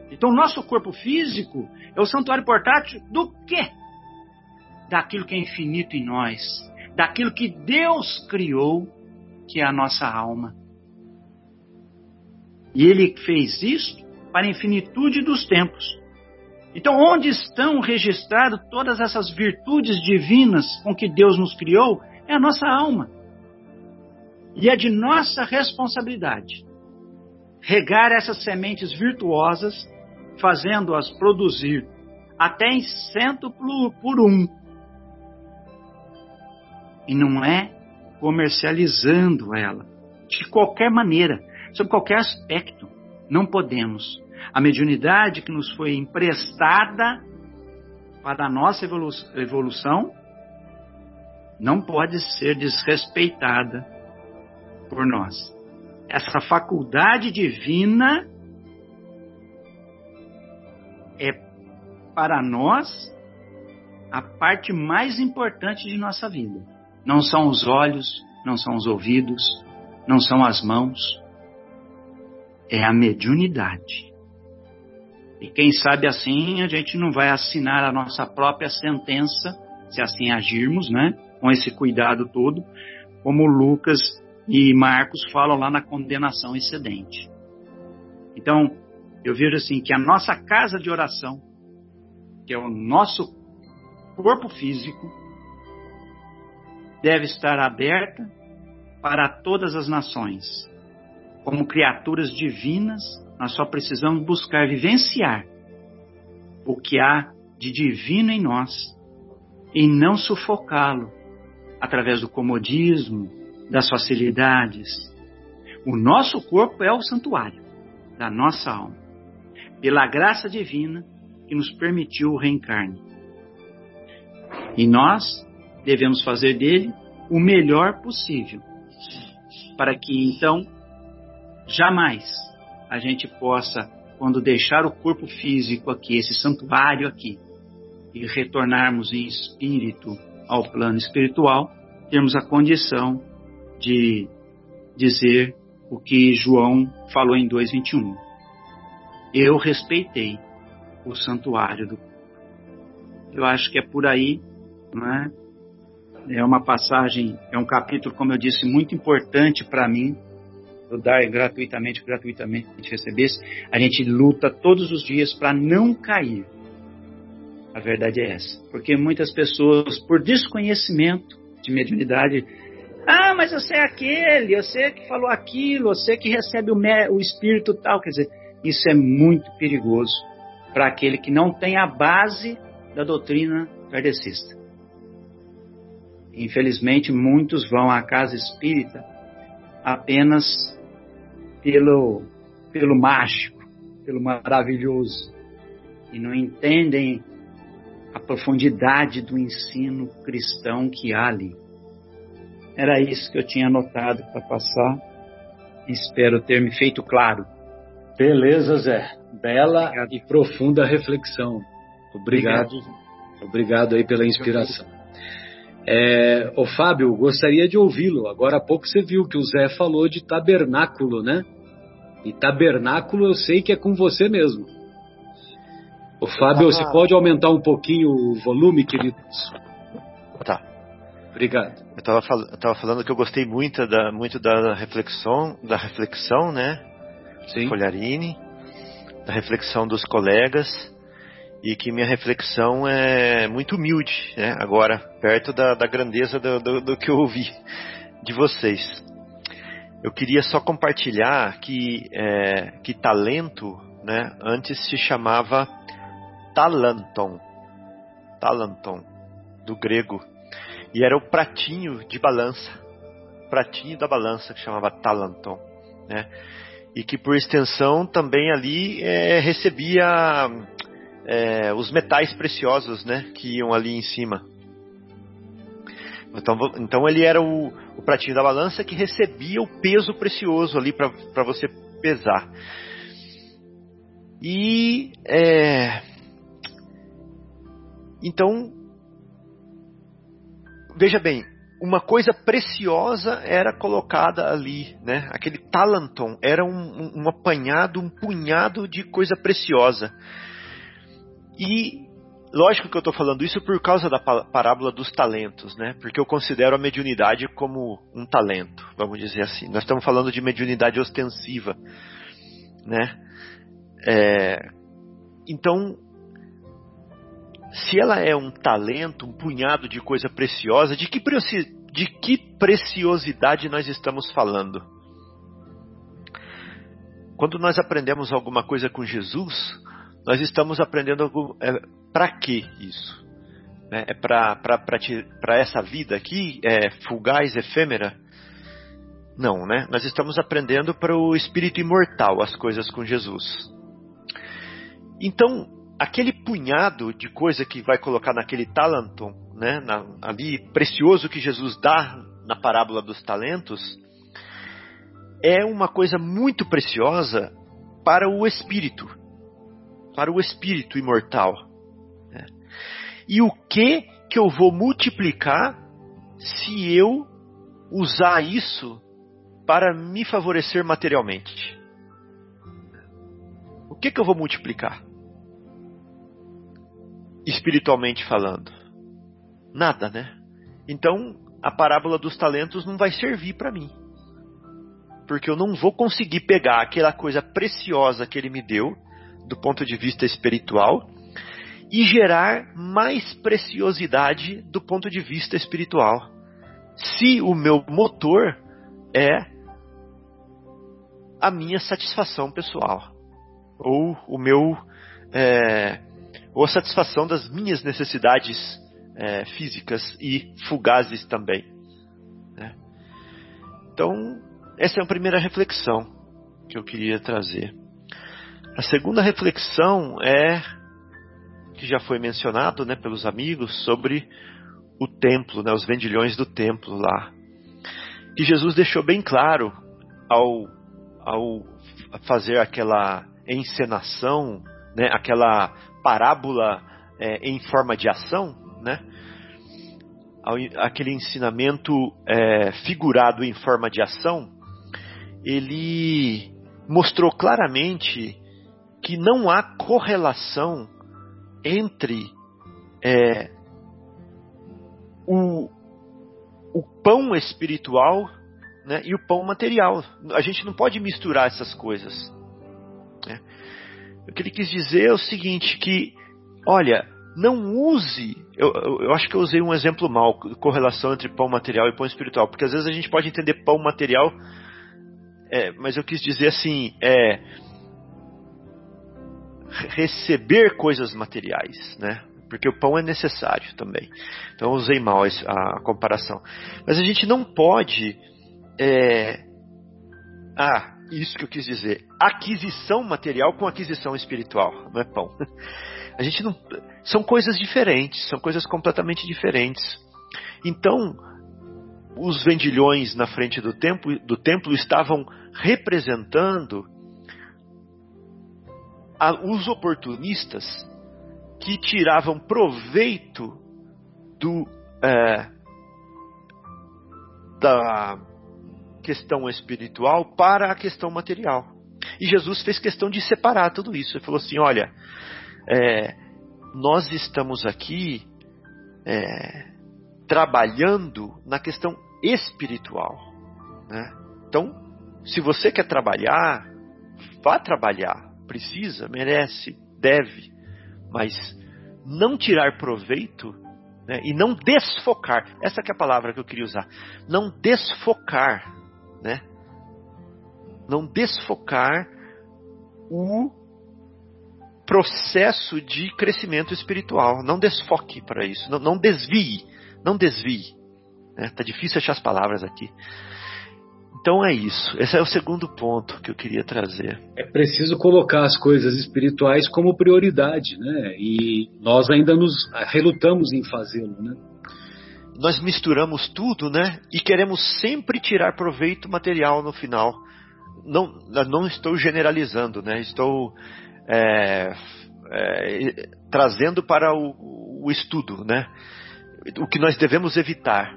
Então, o nosso corpo físico é o santuário portátil do quê? Daquilo que é infinito em nós, daquilo que Deus criou, que é a nossa alma. E ele fez isso para a infinitude dos tempos. Então, onde estão registradas todas essas virtudes divinas com que Deus nos criou? É a nossa alma. E é de nossa responsabilidade regar essas sementes virtuosas, fazendo-as produzir até em cento por um. E não é comercializando ela, de qualquer maneira, sob qualquer aspecto. Não podemos a mediunidade que nos foi emprestada para a nossa evolução não pode ser desrespeitada por nós. Essa faculdade divina é para nós a parte mais importante de nossa vida. Não são os olhos, não são os ouvidos, não são as mãos, é a mediunidade. E quem sabe assim a gente não vai assinar a nossa própria sentença, se assim agirmos, né? Com esse cuidado todo, como Lucas e Marcos falam lá na condenação excedente. Então, eu vejo assim que a nossa casa de oração, que é o nosso corpo físico, deve estar aberta para todas as nações, como criaturas divinas nós só precisamos buscar vivenciar o que há de divino em nós e não sufocá-lo através do comodismo, das facilidades. O nosso corpo é o santuário da nossa alma, pela graça divina que nos permitiu o reencarne. E nós devemos fazer dele o melhor possível, para que então jamais a gente possa, quando deixar o corpo físico aqui, esse santuário aqui, e retornarmos em espírito ao plano espiritual, termos a condição de dizer o que João falou em 2:21. Eu respeitei o santuário do Eu acho que é por aí, não é? É uma passagem, é um capítulo, como eu disse, muito importante para mim. Dar gratuitamente, gratuitamente receber. A gente luta todos os dias para não cair. A verdade é essa. Porque muitas pessoas, por desconhecimento de mediunidade, ah, mas você é aquele, você que falou aquilo, você que recebe o, o espírito tal. Quer dizer, isso é muito perigoso para aquele que não tem a base da doutrina kardecista. Infelizmente, muitos vão à casa espírita apenas pelo, pelo mágico, pelo maravilhoso, e não entendem a profundidade do ensino cristão que há ali. Era isso que eu tinha anotado para passar. Espero ter me feito claro. Beleza, Zé. Bela Obrigado. e profunda reflexão. Obrigado. Obrigado, Obrigado aí pela inspiração. É, ô Fábio, gostaria de ouvi-lo. Agora há pouco você viu que o Zé falou de tabernáculo, né? E tabernáculo eu sei que é com você mesmo. Ô Fábio, você pode aumentar um pouquinho o volume, queridos? Tá. Obrigado. Eu estava fal falando que eu gostei muito da, muito da reflexão, da reflexão, né? Sim. Folharini, da reflexão dos colegas e que minha reflexão é muito humilde, né? Agora, perto da, da grandeza do, do, do, que eu ouvi de vocês. Eu queria só compartilhar que, é, que talento, né? Antes se chamava talanton, talanton, do grego, e era o pratinho de balança, pratinho da balança que chamava talanton, né? E que por extensão também ali é, recebia é, os metais preciosos, né, que iam ali em cima. Então, então ele era o, o pratinho da balança que recebia o peso precioso ali para você pesar. E é, então veja bem, uma coisa preciosa era colocada ali, né? Aquele talanton era um, um, um apanhado, um punhado de coisa preciosa. E lógico que eu estou falando isso por causa da parábola dos talentos, né? Porque eu considero a mediunidade como um talento, vamos dizer assim. Nós estamos falando de mediunidade ostensiva, né? É, então, se ela é um talento, um punhado de coisa preciosa, de que, de que preciosidade nós estamos falando? Quando nós aprendemos alguma coisa com Jesus, nós estamos aprendendo é, para que isso? Né? É para essa vida aqui, é, fugaz, efêmera? Não, né? Nós estamos aprendendo para o espírito imortal as coisas com Jesus. Então, aquele punhado de coisa que vai colocar naquele talenton, né, na, ali precioso que Jesus dá na parábola dos talentos, é uma coisa muito preciosa para o espírito para o espírito imortal. Né? E o que que eu vou multiplicar se eu usar isso para me favorecer materialmente? O que que eu vou multiplicar? Espiritualmente falando? Nada, né? Então, a parábola dos talentos não vai servir para mim. Porque eu não vou conseguir pegar aquela coisa preciosa que ele me deu do ponto de vista espiritual e gerar mais preciosidade do ponto de vista espiritual. Se o meu motor é a minha satisfação pessoal ou o meu é, ou a satisfação das minhas necessidades é, físicas e fugazes também. Né? Então essa é a primeira reflexão que eu queria trazer. A segunda reflexão é que já foi mencionado, né, pelos amigos sobre o templo, né, os vendilhões do templo lá. Que Jesus deixou bem claro ao, ao fazer aquela encenação, né, aquela parábola é, em forma de ação, né, aquele ensinamento é, figurado em forma de ação, ele mostrou claramente que não há correlação entre é, o, o pão espiritual né, e o pão material. A gente não pode misturar essas coisas. Né? O que ele quis dizer é o seguinte: que, olha, não use. Eu, eu, acho que eu usei um exemplo mal, correlação entre pão material e pão espiritual, porque às vezes a gente pode entender pão material, é, mas eu quis dizer assim, é receber coisas materiais, né? Porque o pão é necessário também. Então usei mal a comparação. Mas a gente não pode. É... Ah, isso que eu quis dizer. Aquisição material com aquisição espiritual. Não é pão. A gente não. São coisas diferentes, são coisas completamente diferentes. Então, os vendilhões na frente do templo, do templo estavam representando a, os oportunistas que tiravam proveito do é, da questão espiritual para a questão material. E Jesus fez questão de separar tudo isso. Ele falou assim: olha, é, nós estamos aqui é, trabalhando na questão espiritual. Né? Então, se você quer trabalhar, vá trabalhar. Precisa, merece, deve mas não tirar proveito né, e não desfocar. Essa é a palavra que eu queria usar. Não desfocar, né? Não desfocar o processo de crescimento espiritual. Não desfoque para isso. Não, não, desvie. Não desvie. Né? Tá difícil achar as palavras aqui. Então é isso. Esse é o segundo ponto que eu queria trazer. É preciso colocar as coisas espirituais como prioridade, né? E nós ainda nos relutamos em fazê-lo, né? Nós misturamos tudo, né? E queremos sempre tirar proveito material no final. Não, não estou generalizando, né? Estou é, é, trazendo para o, o estudo, né? O que nós devemos evitar.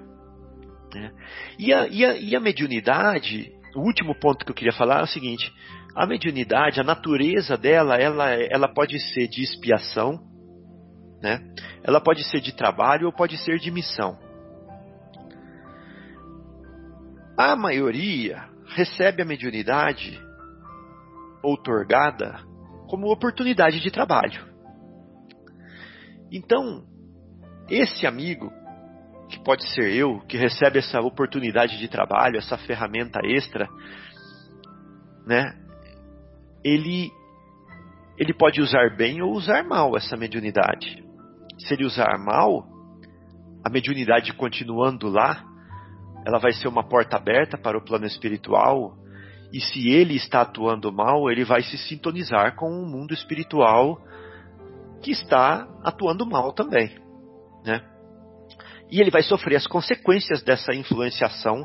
Né? E, a, e, a, e a mediunidade, o último ponto que eu queria falar é o seguinte: a mediunidade, a natureza dela, ela, ela pode ser de expiação, né? ela pode ser de trabalho ou pode ser de missão. A maioria recebe a mediunidade outorgada como oportunidade de trabalho. Então, esse amigo que pode ser eu, que recebe essa oportunidade de trabalho, essa ferramenta extra, né? Ele ele pode usar bem ou usar mal essa mediunidade. Se ele usar mal, a mediunidade continuando lá, ela vai ser uma porta aberta para o plano espiritual. E se ele está atuando mal, ele vai se sintonizar com o mundo espiritual que está atuando mal também, né? E ele vai sofrer as consequências dessa influenciação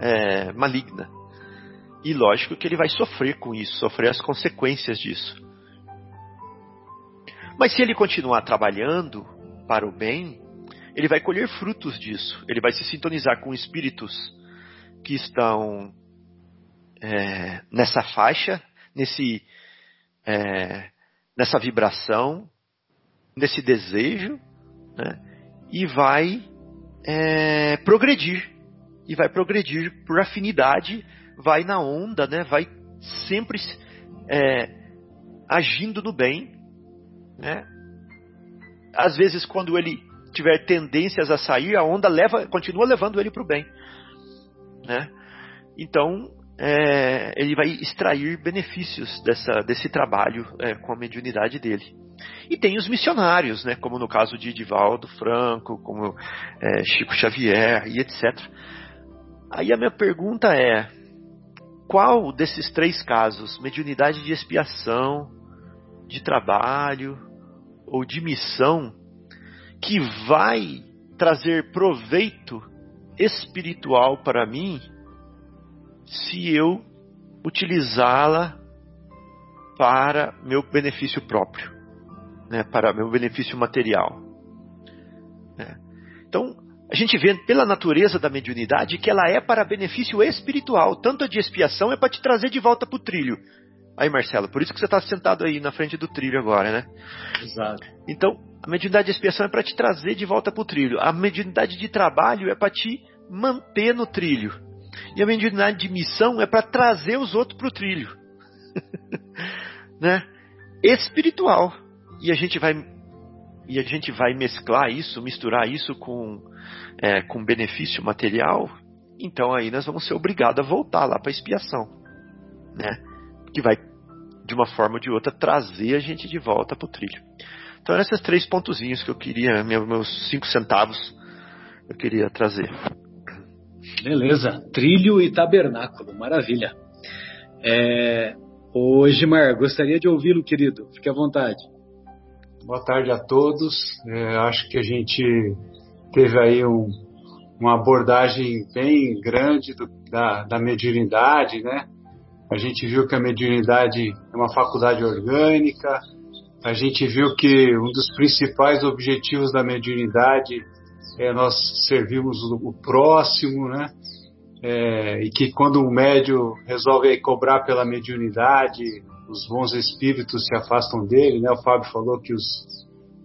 é, maligna. E lógico que ele vai sofrer com isso, sofrer as consequências disso. Mas se ele continuar trabalhando para o bem, ele vai colher frutos disso. Ele vai se sintonizar com espíritos que estão é, nessa faixa, nesse, é, nessa vibração, nesse desejo, né? e vai é, progredir. E vai progredir por afinidade, vai na onda, né? vai sempre é, agindo no bem. Né? Às vezes, quando ele tiver tendências a sair, a onda leva, continua levando ele para o bem. Né? Então, é, ele vai extrair benefícios dessa, desse trabalho é, com a mediunidade dele. E tem os missionários, né, como no caso de Edivaldo Franco, como é, Chico Xavier e etc. Aí a minha pergunta é: qual desses três casos, mediunidade de expiação, de trabalho ou de missão, que vai trazer proveito espiritual para mim se eu utilizá-la para meu benefício próprio, né, para meu benefício material. Né. Então, a gente vê pela natureza da mediunidade que ela é para benefício espiritual, tanto a de expiação é para te trazer de volta para o trilho. Aí, Marcelo, por isso que você está sentado aí na frente do trilho agora, né? Exato. Então, a mediunidade de expiação é para te trazer de volta para o trilho. A mediunidade de trabalho é para te manter no trilho. E a mediunidade de missão é para trazer os outros para o trilho. né? Espiritual. E a gente vai e a gente vai mesclar isso, misturar isso com, é, com benefício material, então aí nós vamos ser obrigados a voltar lá para a expiação, né? Que vai de uma forma ou de outra trazer a gente de volta para o trilho. Então eram esses três pontozinhos que eu queria, meus cinco centavos, eu queria trazer. Beleza, trilho e tabernáculo, maravilha. É, ô Gimar, gostaria de ouvi-lo, querido, fique à vontade. Boa tarde a todos. É, acho que a gente teve aí um, uma abordagem bem grande do, da, da mediunidade, né? A gente viu que a mediunidade é uma faculdade orgânica. A gente viu que um dos principais objetivos da mediunidade é nós servirmos o, próximo, né? É, e que quando o médio resolve cobrar pela mediunidade, os bons espíritos se afastam dele, né? O Fábio falou que os,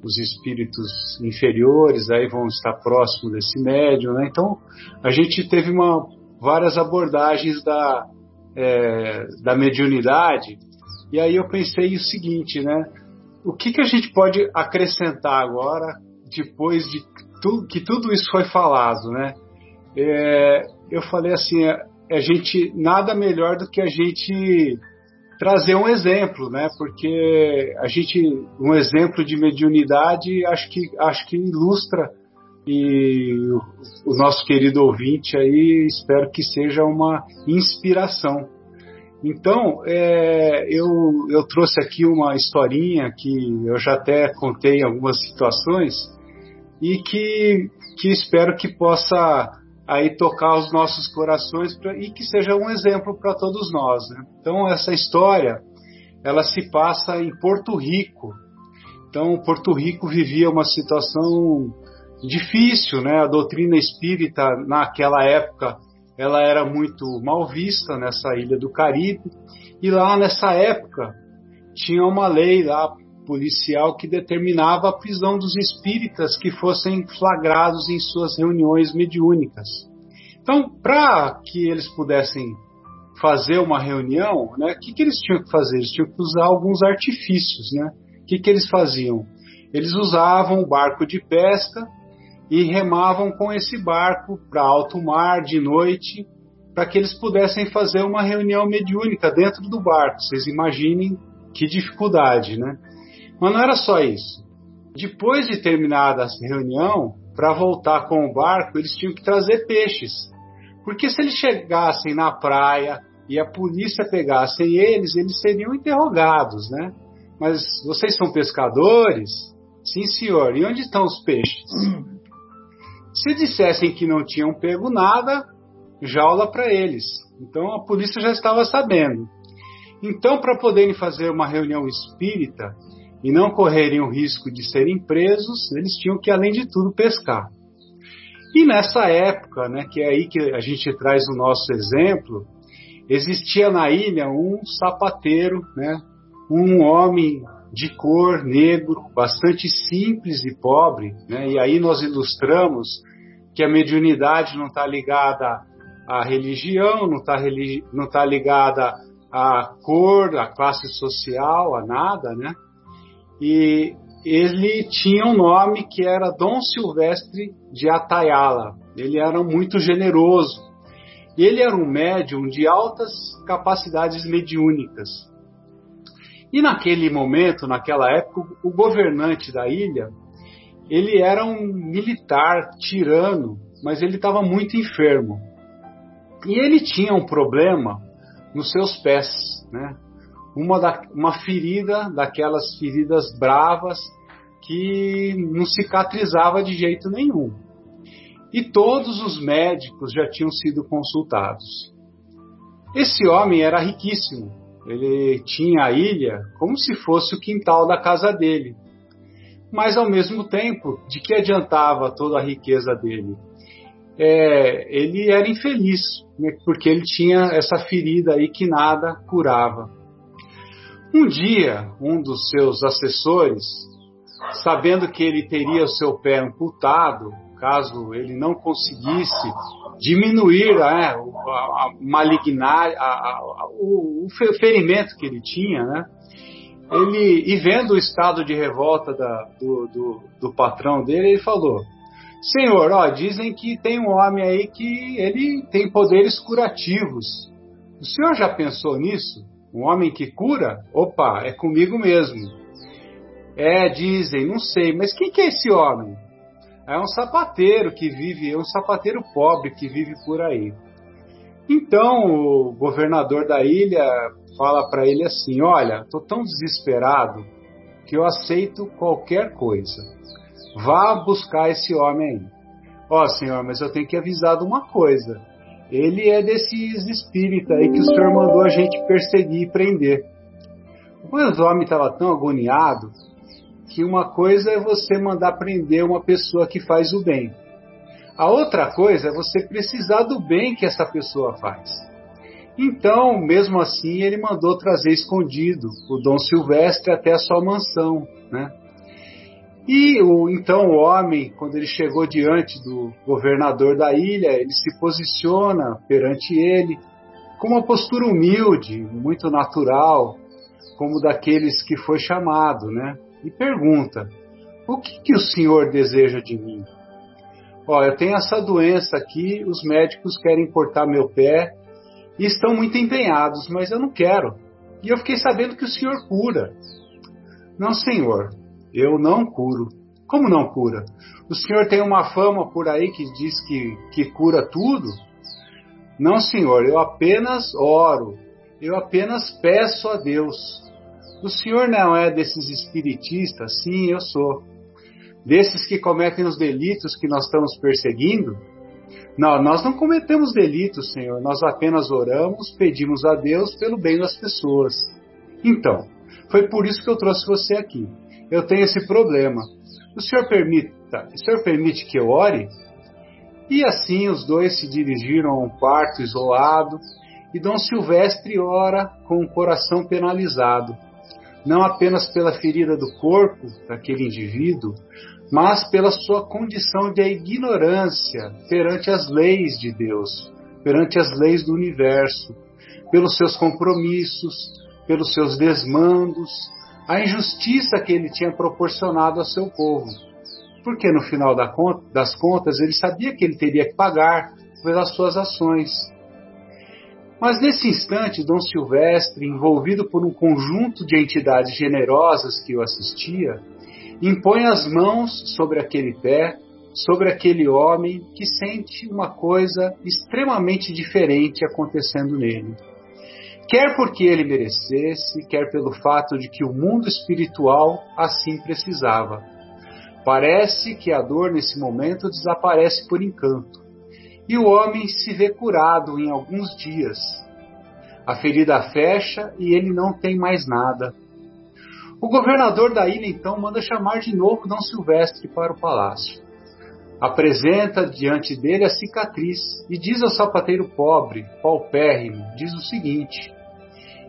os espíritos inferiores aí vão estar próximos desse médium, né? Então a gente teve uma, várias abordagens da, é, da mediunidade e aí eu pensei o seguinte, né? O que, que a gente pode acrescentar agora depois de tu, que tudo isso foi falado, né? É, eu falei assim, a, é, a gente nada melhor do que a gente trazer um exemplo, né? Porque a gente um exemplo de mediunidade acho que acho que ilustra e o, o nosso querido ouvinte aí espero que seja uma inspiração. Então, é, eu, eu trouxe aqui uma historinha que eu já até contei em algumas situações, e que, que espero que possa aí tocar os nossos corações pra, e que seja um exemplo para todos nós. Né? Então essa história ela se passa em Porto Rico. Então Porto Rico vivia uma situação difícil, né? A doutrina espírita naquela época ela era muito mal vista nessa ilha do Caribe e lá nessa época tinha uma lei lá policial que determinava a prisão dos espíritas que fossem flagrados em suas reuniões mediúnicas. Então, para que eles pudessem fazer uma reunião, né, o que, que eles tinham que fazer? Eles tinham que usar alguns artifícios. Né? O que, que eles faziam? Eles usavam um barco de pesca e remavam com esse barco para alto mar de noite, para que eles pudessem fazer uma reunião mediúnica dentro do barco. Vocês imaginem que dificuldade, né? Mas não era só isso. Depois de terminada a reunião, para voltar com o barco, eles tinham que trazer peixes. Porque se eles chegassem na praia e a polícia pegasse eles, eles seriam interrogados, né? Mas vocês são pescadores? Sim, senhor. E onde estão os peixes? Se dissessem que não tinham pego nada, jaula para eles. Então a polícia já estava sabendo. Então, para poderem fazer uma reunião espírita, e não correrem o risco de serem presos, eles tinham que, além de tudo, pescar. E nessa época, né, que é aí que a gente traz o nosso exemplo, existia na ilha um sapateiro, né, um homem de cor negro, bastante simples e pobre, né, e aí nós ilustramos que a mediunidade não está ligada à religião, não está tá ligada à cor, à classe social, a nada, né? E ele tinha um nome que era Dom Silvestre de Atayala. Ele era muito generoso. Ele era um médium de altas capacidades mediúnicas. E naquele momento, naquela época, o governante da ilha, ele era um militar tirano, mas ele estava muito enfermo. E ele tinha um problema nos seus pés, né? Uma, da, uma ferida, daquelas feridas bravas que não cicatrizava de jeito nenhum. e todos os médicos já tinham sido consultados. Esse homem era riquíssimo. Ele tinha a ilha como se fosse o quintal da casa dele. Mas ao mesmo tempo, de que adiantava toda a riqueza dele? É, ele era infeliz, né, porque ele tinha essa ferida aí que nada curava. Um dia, um dos seus assessores, sabendo que ele teria o seu pé amputado, caso ele não conseguisse diminuir é, a, a, malignar, a, a, o, o, ferimento que ele tinha, né? Ele, e vendo o estado de revolta da, do, do, do, patrão dele, ele falou: Senhor, ó, dizem que tem um homem aí que ele tem poderes curativos. O senhor já pensou nisso? Um homem que cura? Opa, é comigo mesmo. É, dizem, não sei, mas quem que é esse homem? é um sapateiro que vive, é um sapateiro pobre que vive por aí. Então o governador da ilha fala para ele assim: Olha, estou tão desesperado que eu aceito qualquer coisa. Vá buscar esse homem aí. Ó, oh, senhor, mas eu tenho que avisar de uma coisa. Ele é desses espíritos aí que o senhor mandou a gente perseguir e prender. O homem estava tão agoniado que uma coisa é você mandar prender uma pessoa que faz o bem. A outra coisa é você precisar do bem que essa pessoa faz. Então, mesmo assim, ele mandou trazer escondido o Dom Silvestre até a sua mansão, né? E o, então o homem, quando ele chegou diante do governador da ilha, ele se posiciona perante ele com uma postura humilde, muito natural, como daqueles que foi chamado, né? e pergunta: O que, que o senhor deseja de mim? Ó, eu tenho essa doença aqui, os médicos querem cortar meu pé e estão muito empenhados, mas eu não quero. E eu fiquei sabendo que o senhor cura. Não, senhor, eu não curo. Como não cura? O senhor tem uma fama por aí que diz que, que cura tudo? Não, senhor, eu apenas oro, eu apenas peço a Deus. O senhor não é desses espiritistas? Sim, eu sou. Desses que cometem os delitos que nós estamos perseguindo? Não, nós não cometemos delitos, Senhor. Nós apenas oramos, pedimos a Deus pelo bem das pessoas. Então, foi por isso que eu trouxe você aqui. Eu tenho esse problema. O senhor permita, o senhor permite que eu ore? E assim os dois se dirigiram a um quarto isolado e Dom Silvestre ora com o coração penalizado não apenas pela ferida do corpo daquele indivíduo, mas pela sua condição de ignorância perante as leis de Deus, perante as leis do universo, pelos seus compromissos, pelos seus desmandos, a injustiça que ele tinha proporcionado ao seu povo. Porque no final das contas ele sabia que ele teria que pagar pelas suas ações. Mas nesse instante, Dom Silvestre, envolvido por um conjunto de entidades generosas que o assistia, impõe as mãos sobre aquele pé, sobre aquele homem que sente uma coisa extremamente diferente acontecendo nele. Quer porque ele merecesse, quer pelo fato de que o mundo espiritual assim precisava. Parece que a dor nesse momento desaparece por encanto e o homem se vê curado em alguns dias. A ferida fecha e ele não tem mais nada. O governador da ilha então manda chamar de novo D. Silvestre para o palácio. Apresenta diante dele a cicatriz e diz ao sapateiro pobre, paupérrimo, diz o seguinte: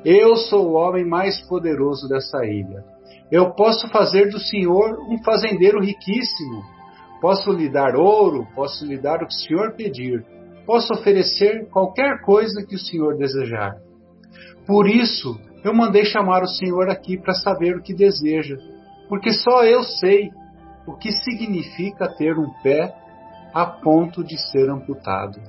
Eu sou o homem mais poderoso dessa ilha. Eu posso fazer do senhor um fazendeiro riquíssimo Posso lhe dar ouro, posso lhe dar o que o Senhor pedir, posso oferecer qualquer coisa que o Senhor desejar. Por isso, eu mandei chamar o Senhor aqui para saber o que deseja, porque só eu sei o que significa ter um pé a ponto de ser amputado.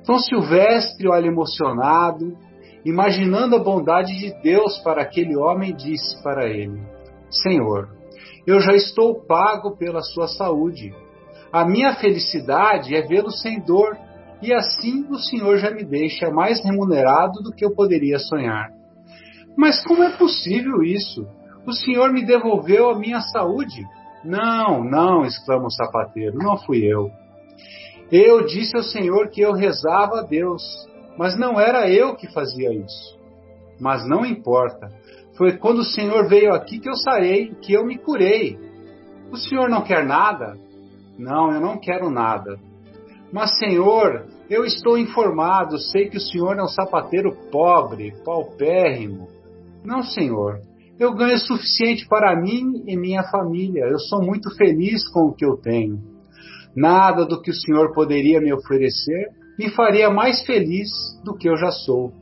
Então Silvestre olha emocionado, imaginando a bondade de Deus para aquele homem, disse para ele: Senhor, eu já estou pago pela sua saúde. A minha felicidade é vê-lo sem dor, e assim o Senhor já me deixa mais remunerado do que eu poderia sonhar. Mas como é possível isso? O Senhor me devolveu a minha saúde? Não, não, exclama o sapateiro, não fui eu. Eu disse ao Senhor que eu rezava a Deus, mas não era eu que fazia isso. Mas não importa. Foi quando o Senhor veio aqui que eu sarei, que eu me curei. O Senhor não quer nada? Não, eu não quero nada. Mas, Senhor, eu estou informado, sei que o Senhor é um sapateiro pobre, paupérrimo. Não, Senhor. Eu ganho suficiente para mim e minha família. Eu sou muito feliz com o que eu tenho. Nada do que o Senhor poderia me oferecer me faria mais feliz do que eu já sou.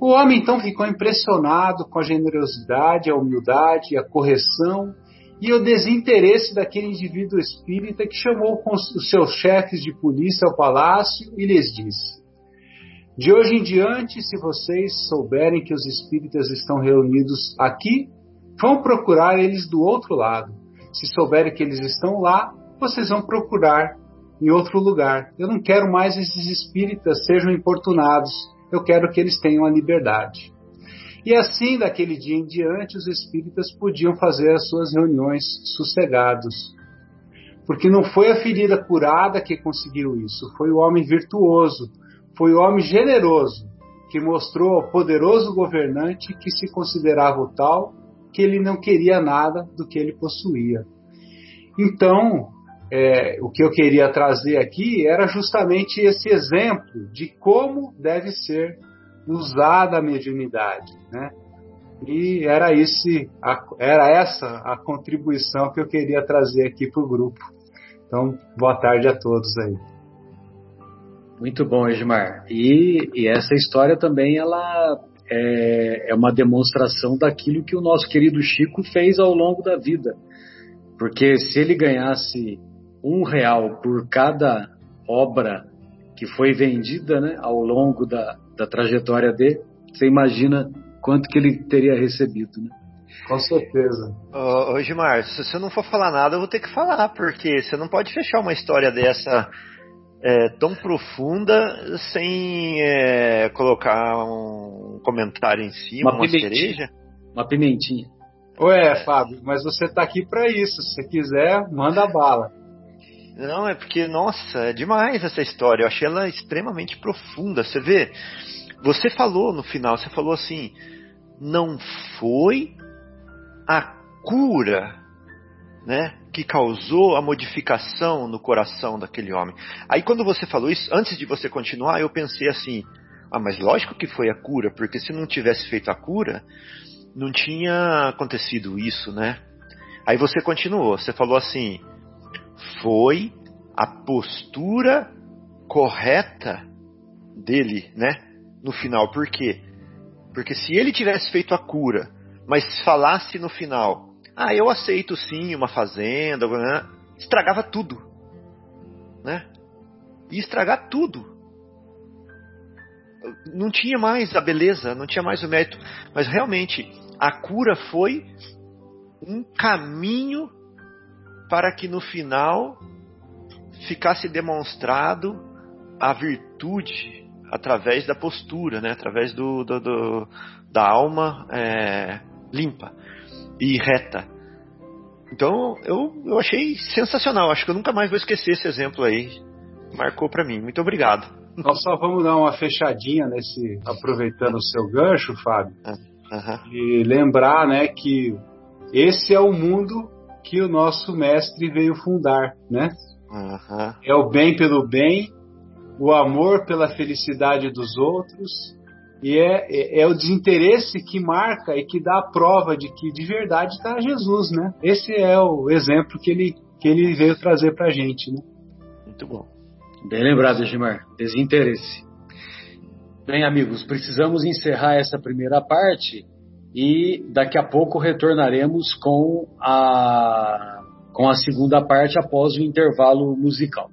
O homem então ficou impressionado com a generosidade, a humildade, a correção e o desinteresse daquele indivíduo espírita que chamou os seus chefes de polícia ao palácio e lhes disse: De hoje em diante, se vocês souberem que os espíritas estão reunidos aqui, vão procurar eles do outro lado. Se souberem que eles estão lá, vocês vão procurar em outro lugar. Eu não quero mais esses espíritas sejam importunados. Eu quero que eles tenham a liberdade. E assim, daquele dia em diante, os espíritas podiam fazer as suas reuniões sossegados. Porque não foi a ferida curada que conseguiu isso, foi o homem virtuoso, foi o homem generoso que mostrou ao poderoso governante que se considerava o tal que ele não queria nada do que ele possuía. Então, é, o que eu queria trazer aqui era justamente esse exemplo de como deve ser usada a mediunidade, né? E era, esse, a, era essa a contribuição que eu queria trazer aqui para o grupo. Então, boa tarde a todos aí. Muito bom, Edmar. E, e essa história também ela é, é uma demonstração daquilo que o nosso querido Chico fez ao longo da vida. Porque se ele ganhasse um real por cada obra que foi vendida né, ao longo da, da trajetória dele, você imagina quanto que ele teria recebido, né? Com certeza. Ô, ô Gilmar, se você não for falar nada, eu vou ter que falar, porque você não pode fechar uma história dessa é, tão profunda sem é, colocar um comentário em cima, uma, uma cereja. Uma pimentinha. Ué, Fábio, mas você tá aqui para isso. Se você quiser, manda bala. Não, é porque, nossa, é demais essa história. Eu achei ela extremamente profunda. Você vê, você falou no final, você falou assim: não foi a cura, né, que causou a modificação no coração daquele homem. Aí quando você falou isso, antes de você continuar, eu pensei assim: ah, mas lógico que foi a cura, porque se não tivesse feito a cura, não tinha acontecido isso, né? Aí você continuou, você falou assim: foi a postura correta dele, né? No final, por quê? Porque se ele tivesse feito a cura, mas falasse no final, ah, eu aceito sim uma fazenda, estragava tudo, né? Ia estragar tudo. Não tinha mais a beleza, não tinha mais o mérito, mas realmente a cura foi um caminho para que no final ficasse demonstrado a virtude através da postura, né? através do, do, do da alma é, limpa e reta. Então eu, eu achei sensacional. Acho que eu nunca mais vou esquecer esse exemplo aí. Marcou para mim. Muito obrigado. Nós só vamos dar uma fechadinha nesse, aproveitando o seu gancho, Fábio, uhum. e lembrar, né, que esse é o mundo que o nosso mestre veio fundar, né? Uhum. É o bem pelo bem, o amor pela felicidade dos outros, e é, é, é, o desinteresse que marca e que dá a prova de que de verdade está Jesus, né? Esse é o exemplo que ele, que ele veio trazer para a gente, né? Muito bom. Bem lembrado, Gilmar. Desinteresse. Bem, amigos, precisamos encerrar essa primeira parte e daqui a pouco retornaremos com a, com a segunda parte após o intervalo musical.